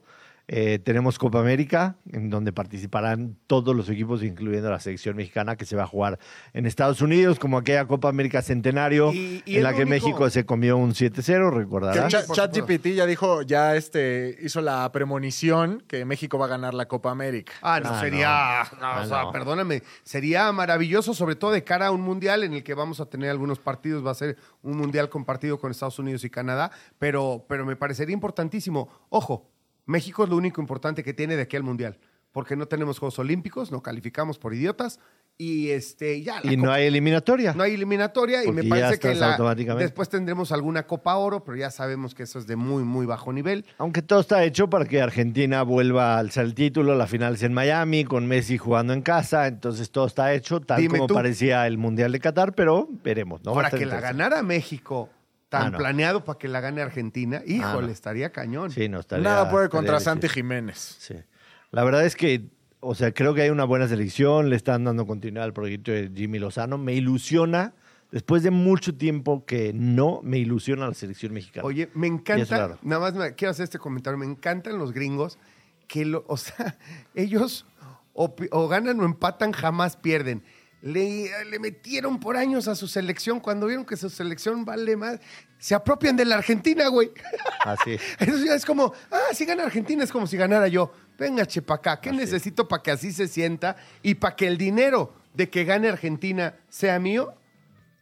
Eh, tenemos Copa América, en donde participarán todos los equipos, incluyendo la selección mexicana, que se va a jugar en Estados Unidos, como aquella Copa América Centenario, Y- y en la que único- México se comió un 7-0, Que recordarás. ChatGPT ya dijo, ya este hizo la premonición que México va a ganar la Copa América. Ah, no, Ah, sería, no. no, Ah, o sea, no. perdóname, sería maravilloso, sobre todo de cara a un mundial en el que vamos a tener algunos partidos, va a ser un mundial compartido con Estados Unidos y Canadá, pero, pero me parecería importantísimo. Ojo, México es lo único importante que tiene de aquí al mundial, porque no tenemos Juegos Olímpicos, no calificamos por idiotas y este ya la Y no hay eliminatoria. no hay eliminatoria y me parece que la- después tendremos alguna Copa Oro, pero ya sabemos que eso es de muy, muy bajo nivel. Aunque todo está hecho para que Argentina vuelva a alzar el título, la final es en Miami, con Messi jugando en casa, entonces todo está hecho, tal Dime como tú. parecía el Mundial de Qatar, pero veremos, ¿no? Para que la ganara México, tan Ah, no. planeado para que la gane Argentina, híjole, no. estaría cañón. Sí, no, estaría- Nada puede contra. Santi Jiménez. Sí. La verdad es que, o sea, creo que hay una buena selección, le están dando continuidad al proyecto de Jimmy Lozano, me ilusiona, después de mucho tiempo que no, me ilusiona la selección mexicana. Oye, me encanta, nada más me- quiero hacer este comentario, me encantan los gringos que, lo, o sea, <laughs> ellos o ganan o empatan, jamás pierden. Le, le metieron por años a su selección cuando vieron que su selección vale más. Se apropian de la Argentina, güey. Así. <laughs> Eso ya es como, ah, si gana Argentina es como si ganara yo. Venga, che, pa' acá. ¿Qué Así. necesito para que así se sienta y para que el dinero de que gane Argentina sea mío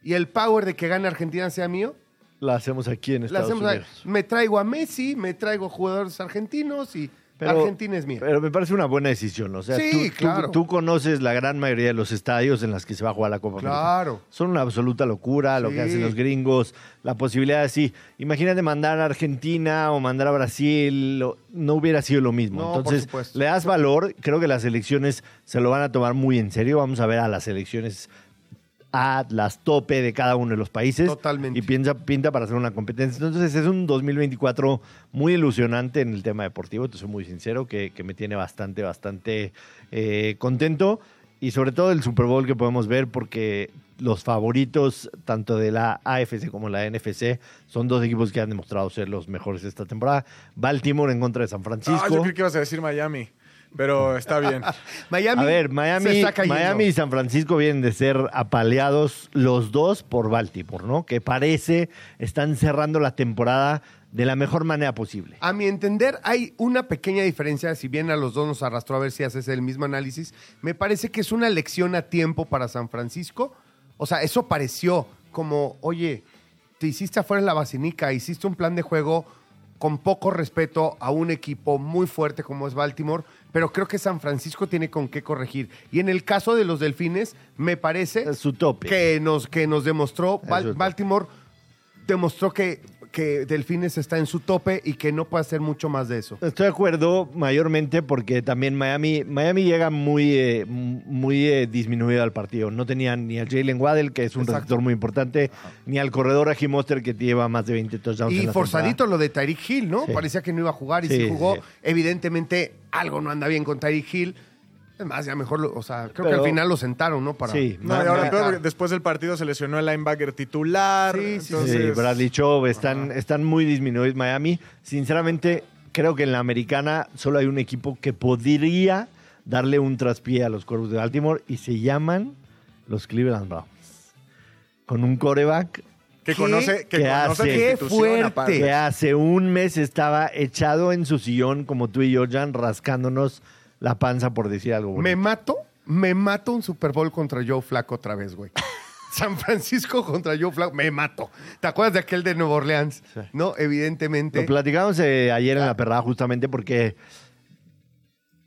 y el power de que gane Argentina sea mío? La hacemos aquí en La Estados. Unidos. Me traigo a Messi, me traigo jugadores argentinos y Pero- Argentina es mía. Pero me parece una buena decisión. O sea, Sí, tú, claro. tú conoces la gran mayoría de los estadios en los que se va a jugar la Copa América. Claro. Son una absoluta locura lo que hacen los gringos. La posibilidad de sí. Imagínate mandar a Argentina o mandar a Brasil. no hubiera sido lo mismo. No, Entonces, le das valor. Creo que las elecciones se lo van a tomar muy en serio. Vamos a ver a las elecciones a las tope de cada uno de los países. Totalmente. Y piensa, pinta para hacer una competencia. Entonces es un 2024 muy ilusionante en el tema deportivo, te soy muy sincero, que, que me tiene bastante, bastante eh, contento. Y sobre todo el Super Bowl que podemos ver porque los favoritos tanto de la AFC como la NFC son dos equipos que han demostrado ser los mejores esta temporada. Baltimore en contra de San Francisco. Ah, yo creo que ibas a decir Miami, pero está bien. <laughs> Miami. A ver, se Miami. Miami y San Francisco vienen de ser apaleados los dos por Baltimore, ¿no? Que parece están cerrando la temporada de la mejor manera posible. A mi entender, hay una pequeña diferencia, si bien a los dos nos arrastró a ver si haces el mismo análisis, me parece que es una lección a tiempo para San Francisco. O sea, eso pareció como, oye, te hiciste afuera en la basinica, hiciste un plan de juego con poco respeto a un equipo muy fuerte como es Baltimore, pero creo que San Francisco tiene con qué corregir. Y en el caso de los Delfines, me parece Es su tope. que nos, que nos demostró, Bal-. Baltimore demostró que, que Delfines está en su tope y que no puede hacer mucho más de eso. Estoy de acuerdo mayormente porque también Miami, Miami llega muy, eh, muy eh, disminuido al partido. No tenían ni a Jalen Waddell, que es un Exacto. receptor muy importante, ni al corredor Raheem Mostert, que lleva más de 20 touchdowns en Y la forzadito lo de Tyreek Hill, ¿no? Sí. Parecía que no iba a jugar y Sí, sí, jugó. sí. Evidentemente, algo no anda bien con Tyreek Hill. Es más, ya mejor, lo- o sea, creo que al final lo sentaron, ¿no? Para, Sí. No, y ahora peor, porque después del partido se lesionó el linebacker titular. Sí, sí, sí. entonces, Sí, Bradley Chubb, están, están muy disminuidos Miami. Sinceramente, creo que en la americana solo hay un equipo que podría darle un traspié a los Cuervos de Baltimore y se llaman los Cleveland Browns. Con un coreback que ¿Qué? conoce, que ¿Qué conoce hace? la ¡Qué institución fuerte! aparte. que hace un mes estaba echado en su sillón como tú y yo, Jan, rascándonos la panza por decir algo bonito. Me mato, me mato un Super Bowl contra Joe Flaco otra vez, güey. <laughs> San Francisco contra Joe Flaco, me mato. ¿Te acuerdas de aquel de Nueva Orleans? Sí. No, evidentemente. Lo platicamos eh, ayer en la perrada justamente porque,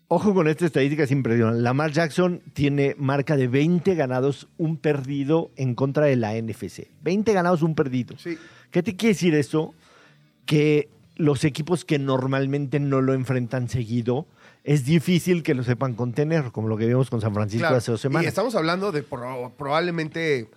ojo con esta estadística, es impresionante. Lamar Jackson tiene marca de 20 ganados, un perdido en contra de la NFC. 20 ganados, un perdido. Sí. ¿Qué te quiere decir eso? Que los equipos que normalmente no lo enfrentan seguido, es difícil que lo sepan contener, como lo que vimos con San Francisco Claro. hace dos Y semanas. estamos hablando de pro- probablemente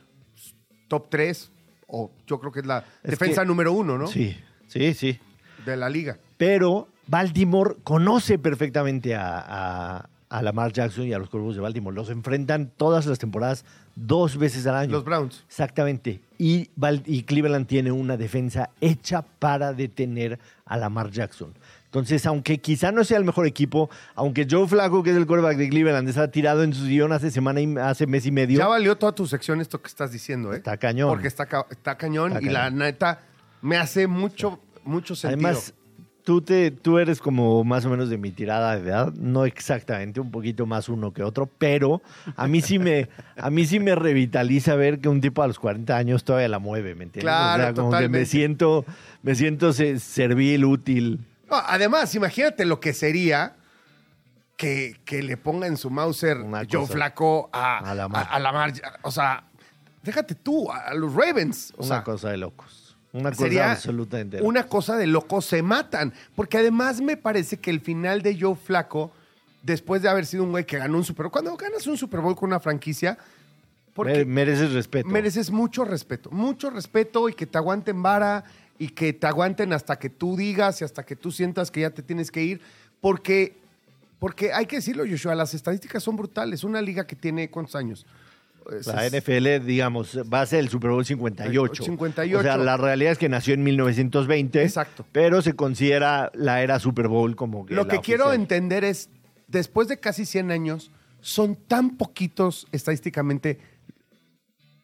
top 3 o yo creo que es la Es defensa que- número uno, ¿no? Sí, sí, sí. De la liga. Pero Baltimore conoce perfectamente a, a- a Lamar Jackson y a los Cuervos de Baltimore. Los enfrentan todas las temporadas dos veces al año. Los Browns. Exactamente. Y, y Cleveland tiene una defensa hecha para detener a Lamar Jackson. Entonces, aunque quizá no sea el mejor equipo, aunque Joe Flacco, que es el quarterback de Cleveland, está tirado en su sillón hace semana y hace mes y medio, Ya valió toda tu sección esto que estás diciendo, ¿eh? Está cañón. Porque está, ca- está cañón Está y la neta me hace mucho, mucho sentido. Además, tú, te, tú eres como más o menos de mi tirada de edad, no exactamente, un poquito más uno que otro, pero a mí sí me, a mí sí me revitaliza ver que un tipo a los 40 años todavía la mueve, ¿me entiendes? Claro, como que me siento, me siento se- servil, útil. Además, imagínate lo que sería que, que le ponga en su Mauser Joe. Flaco a, A Lamar. a- a Lamar. O sea, déjate tú, a los Ravens. O Una sea, cosa de locos. Una cosa sería absolutamente de locos. una cosa de locos, se matan. Porque además me parece que el final de Joe Flaco, después de haber sido un güey que ganó un Super Bowl, cuando ganas un Super Bowl con una franquicia, porque mereces respeto. mereces mucho respeto, mucho respeto y que te aguanten vara y que te aguanten hasta que tú digas y hasta que tú sientas que ya te tienes que ir, porque, porque hay que decirlo, Joshua, las estadísticas son brutales. Una liga que tiene, ¿cuántos años? La NFL, digamos, va a ser el Super Bowl 58. 58. O sea, la realidad es que nació en 1920. Exacto. Pero se considera la era Super Bowl como que Lo que quiero entender es, después de casi 100 años, son tan poquitos estadísticamente,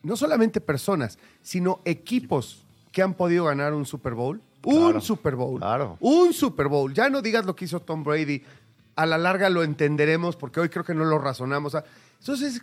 no solamente personas, sino equipos que han podido ganar un Super Bowl. Claro, un Super Bowl. claro. Un Super Bowl. Ya no digas lo que hizo Tom Brady. A la larga lo entenderemos porque hoy creo que no lo razonamos. Entonces,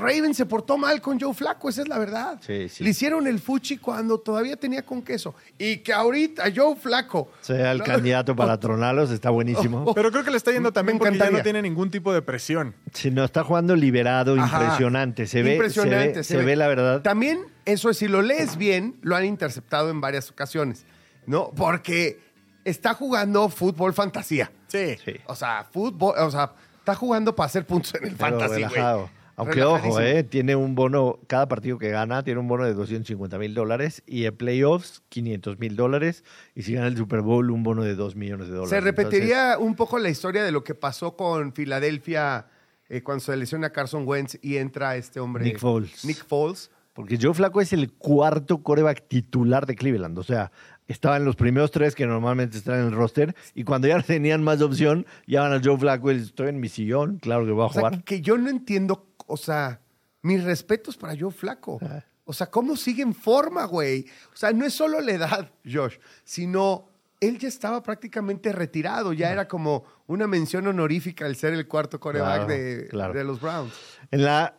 Raven se portó mal con Joe Flaco, esa es la verdad. Sí, sí. Le hicieron el fuchi cuando todavía tenía con queso. Y que ahorita Joe Flaco Sea el No. <laughs> candidato para tronarlos, está buenísimo. Pero creo que le está yendo también porque ya no tiene ningún tipo de presión. Si no, está jugando liberado, Ajá. impresionante. Se ve, Impresionante, se ve, se ve la verdad. También, eso si lo lees bien, lo han interceptado en varias ocasiones, ¿no? Porque está jugando fútbol fantasía. Sí. Sí. O sea, fútbol, o sea, está jugando para hacer puntos en el Pero fantasy, güey. Aunque ojo, eh, tiene un bono, cada partido que gana tiene un bono de 250 mil dólares y en playoffs 500 mil dólares y si gana el Super Bowl un bono de 2 millones de dólares. Se repetiría un poco la historia de lo que pasó con Filadelfia eh, cuando se lesiona Carson Wentz y entra este hombre. Nick Foles. Nick Foles. Porque Joe Flaco es el cuarto coreback titular de Cleveland. O sea, estaba en los primeros tres que normalmente están en el roster. Y cuando ya <laughs> tenían más opción, llaman a Joe y dice, estoy en mi sillón, claro que voy a O jugar. que yo no entiendo, o sea, mis respetos para Joe Flaco. Ah. O sea, ¿cómo sigue en forma, güey? O sea, no es solo la edad, Josh, sino él ya estaba prácticamente retirado. Ya era como una mención honorífica el ser el cuarto coreback Claro, de, claro. de los Browns. En la,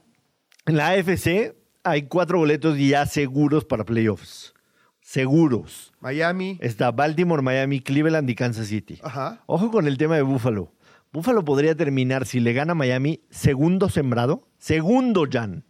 en la AFC hay cuatro boletos ya seguros para playoffs. Seguros. Miami. Está Baltimore, Miami, Cleveland y Kansas City. Ajá. Ojo con el tema de Buffalo. Buffalo podría terminar, si le gana a Miami, segundo sembrado. Segundo, Jan.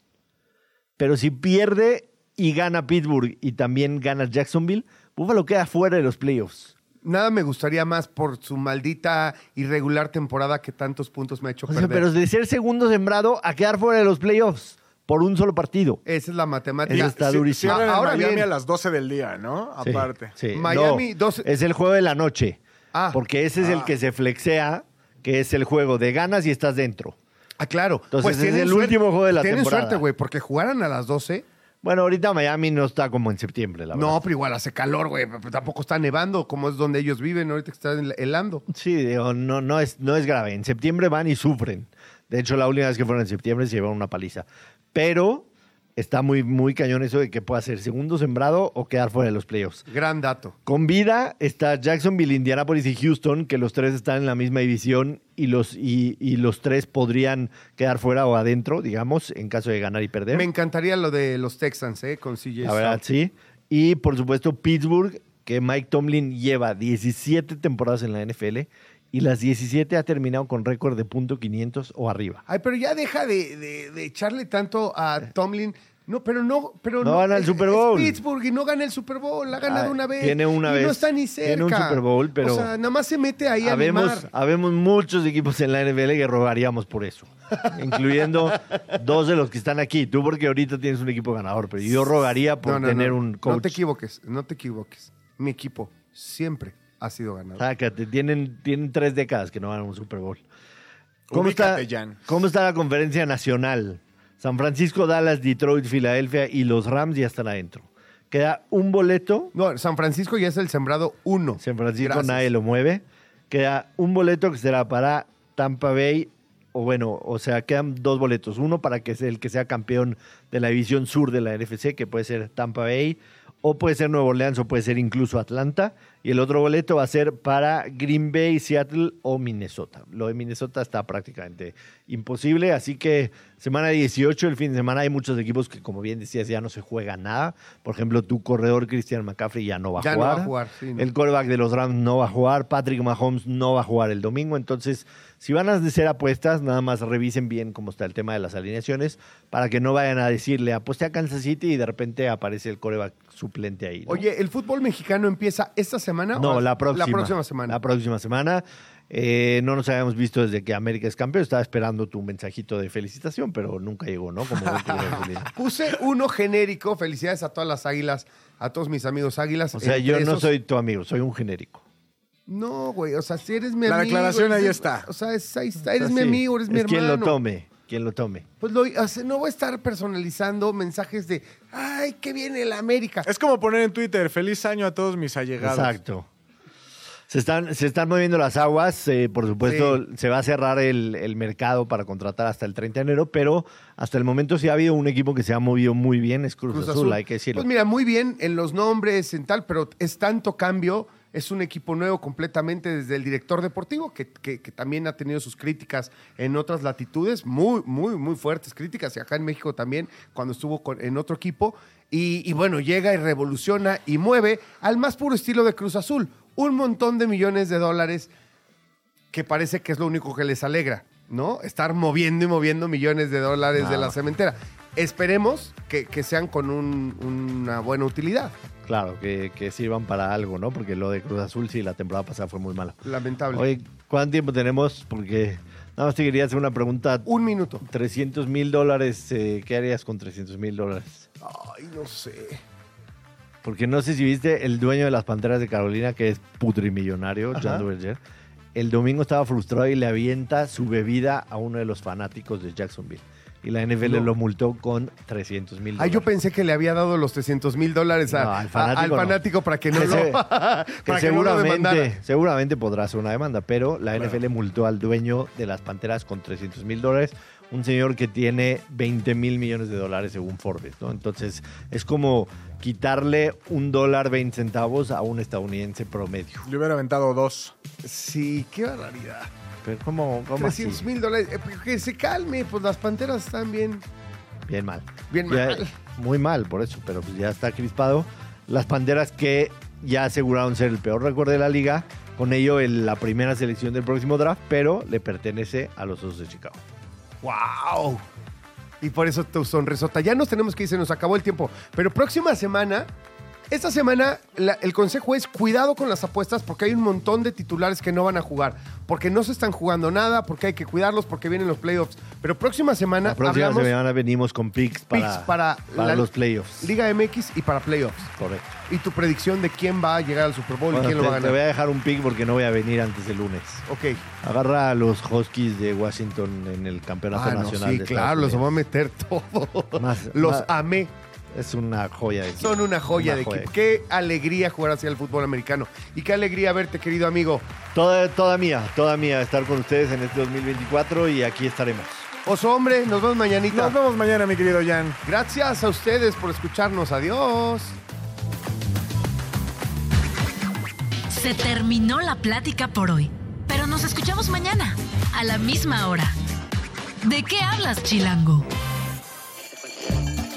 Pero si pierde y gana Pittsburgh y también gana Jacksonville, Buffalo queda fuera de los playoffs. Nada me gustaría más por su maldita irregular temporada que tantos puntos me ha hecho O sea, perder. pero de ser segundo sembrado a quedar fuera de los playoffs por un solo partido. Esa es la matemática. Eso está Sí- durísimo. Cierran en Ahora Miami bien. a las 12 del día, ¿no? Sí, Aparte. sí. Miami, No, 12 Es el juego de la noche. Ah. Porque ese es el Ah. que se flexea, que es el juego de ganas y estás dentro. Ah, claro. Entonces, es tienen el suerte- último juego de la Tienen temporada. suerte, güey, porque jugaran a las 12. Bueno, ahorita Miami no está como en septiembre, la verdad. No, pero igual hace calor, güey. Tampoco está nevando, como es donde ellos viven ahorita que están helando. Sí, digo, no, no, es, no es grave. En septiembre van y sufren. De hecho, la última vez que fueron en septiembre se llevaron una paliza. Pero está muy, muy cañón eso de que pueda ser segundo sembrado o quedar fuera de los playoffs. Gran dato. Con vida está Jacksonville, Indianapolis y Houston, que los tres están en la misma división y los, y, y los tres podrían quedar fuera o adentro, digamos, en caso de ganar y perder. Me encantaría lo de los Texans, ¿eh? Con CJ La verdad, sí. Y por supuesto, Pittsburgh, que Mike Tomlin lleva 17 temporadas en la NFL y las 17 ha terminado con récord de punto .500 o arriba. Ay, pero ya deja de, de- de echarle tanto a Tomlin. No, pero no, pero No gana el es- Super es Bowl. Pittsburgh y no gana el Super Bowl, ha ganado una vez. tiene una y vez. No está ni cerca. Tiene un Super Bowl, pero- O sea, nada más se mete ahí a Habemos, animar. habemos muchos equipos en la NFL que rogaríamos por eso, incluyendo <laughs> dos de los que están aquí. Tú porque ahorita tienes un equipo ganador, pero yo rogaría por No, no, tener un coach. No te equivoques, no te equivoques. Mi equipo siempre ha sido ganador. Sácate, tienen, tienen tres décadas que no ganan un Super Bowl. ¿Cómo Ubícate, está, Jan. ¿Cómo está la conferencia nacional? San Francisco, Dallas, Detroit, Filadelfia y los Rams ya están adentro. Queda un boleto. No, San Francisco ya es el sembrado uno. San Francisco Gracias. nadie lo mueve. Queda un boleto que será para Tampa Bay. O bueno, o sea, quedan dos boletos. Uno para que sea el que sea campeón de la división sur de la NFC, que puede ser Tampa Bay, o puede ser Nueva Orleans, o puede ser incluso Atlanta. Y el otro boleto va a ser para Green Bay, Seattle o Minnesota. Lo de Minnesota está prácticamente imposible, así que semana 18, el fin de semana, hay muchos equipos que, como bien decías, ya no se juega nada. Por ejemplo, tu corredor Christian McCaffrey ya no va a Ya no jugar. va a jugar, sí, no. El quarterback de los Rams no va a jugar, Patrick Mahomes no va a jugar el domingo, entonces si van a hacer apuestas, nada más revisen bien cómo está el tema de las alineaciones para que no vayan a decirle aposté a Kansas City y de repente aparece el quarterback suplente ahí. ¿no? Oye, ¿el fútbol mexicano empieza esta semana? no, o la próxima. La próxima semana. La próxima semana. Eh, no nos habíamos visto desde que América es campeón. Estaba esperando tu mensajito de felicitación, pero nunca llegó, ¿no? Como. <laughs> Puse uno genérico. Felicidades a todas las águilas, a todos mis amigos águilas. O sea, yo no soy tu amigo, soy un genérico. No, güey, o sea, si eres mi La amigo. declaración ahí está. O sea, es- ahí está, eres O sea, mi sí, amigo, eres mi es quien hermano. lo tome, quien lo tome. Pues lo, o sea, no voy a estar personalizando mensajes de, ay, qué viene la América. Es como poner en Twitter, feliz año a todos mis allegados. Exacto. Se están, se están moviendo las aguas. eh, por supuesto, se va a cerrar el, el mercado para contratar hasta el 30 de enero, pero hasta el momento sí ha habido un equipo que se ha movido muy bien, es Cruz, Cruz Azul, Azul. hay que decirlo. Pues mira, muy bien en los nombres, en tal, pero es tanto cambio. Es un equipo nuevo completamente desde el director deportivo, que, que- que también ha tenido sus críticas en otras latitudes, muy, muy, muy fuertes críticas, y acá en México también, cuando estuvo con- en otro equipo. Y, y bueno, llega y revoluciona y mueve al más puro estilo de Cruz Azul. Un montón de millones de dólares que parece que es lo único que les alegra, ¿no? Estar moviendo y moviendo millones de dólares de la cementera. Esperemos que, que sean con un- una buena utilidad. Claro, que, que sirvan para algo, ¿no? Porque lo de Cruz Azul sí, la temporada pasada fue muy mala. Lamentable. Oye, ¿cuánto tiempo tenemos? Porque nada más te quería hacer una pregunta. Un minuto. 300 mil dólares, eh, ¿qué harías con 300 mil dólares? Ay, no sé. Porque no sé si viste el dueño de las Panteras de Carolina, que es putrimillonario, Ajá. John Duverger. El domingo estaba frustrado y le avienta su bebida a uno de los fanáticos de Jacksonville. Y la NFL No. lo multó con 300 mil Ay, dólares. yo pensé que le había dado los 300 mil dólares a- al fanático no. para que no <laughs> Que lo, se- <laughs> para que que no lo demandara. seguramente, seguramente podrá hacer una demanda, pero la NFL multó al dueño de las Panteras con 300 mil dólares, un señor que tiene 20 mil millones de dólares según Forbes, ¿no? Entonces es como quitarle un dólar 20 centavos a un estadounidense promedio. Le hubiera aventado dos. Sí, qué barbaridad. Pero ¿cómo, cómo así? 300 mil dólares. Eh, Que se calme, pues las panteras están bien. Bien mal. Bien Ya- mal. Muy mal, por eso, pero pues ya está crispado. Las Panteras que ya aseguraron ser el peor récord de la liga, con ello el- la primera selección del próximo draft, pero le pertenece a los Osos de Chicago. ¡Wow! Y por eso tu sonrisota. Ya nos tenemos que ir, se nos acabó el tiempo. Pero próxima semana, esta semana, la- el consejo es cuidado con las apuestas porque hay un montón de titulares que no van a jugar. Porque no se están jugando nada, porque hay que cuidarlos, porque vienen los playoffs. Pero próxima semana La próxima hablamos semana venimos con picks para, picks para, para la los playoffs. Liga MX y para playoffs. Correcto. Y tu predicción de quién va a llegar al Super Bowl Bueno, y quién te, lo va a te voy ganar. a dejar un pick porque no voy a venir antes del lunes. Ok. Agarra a los Huskies de Washington en el campeonato Ah, no, nacional. sí, de claro, los voy a meter <laughs> todos. Los más- amé. Es una joya de equipo. Son una joya Una de joya. equipo. Qué alegría jugar hacia el fútbol americano. Y qué alegría verte, querido amigo. Toda, toda mía, toda mía estar con ustedes en este 2024 y aquí estaremos. Oso hombre, nos vemos mañanita. Nos vemos mañana, mi querido Jan. Gracias a ustedes por escucharnos. Adiós. Se terminó la plática por hoy, pero nos escuchamos mañana, a la misma hora. ¿De qué hablas, Chilango?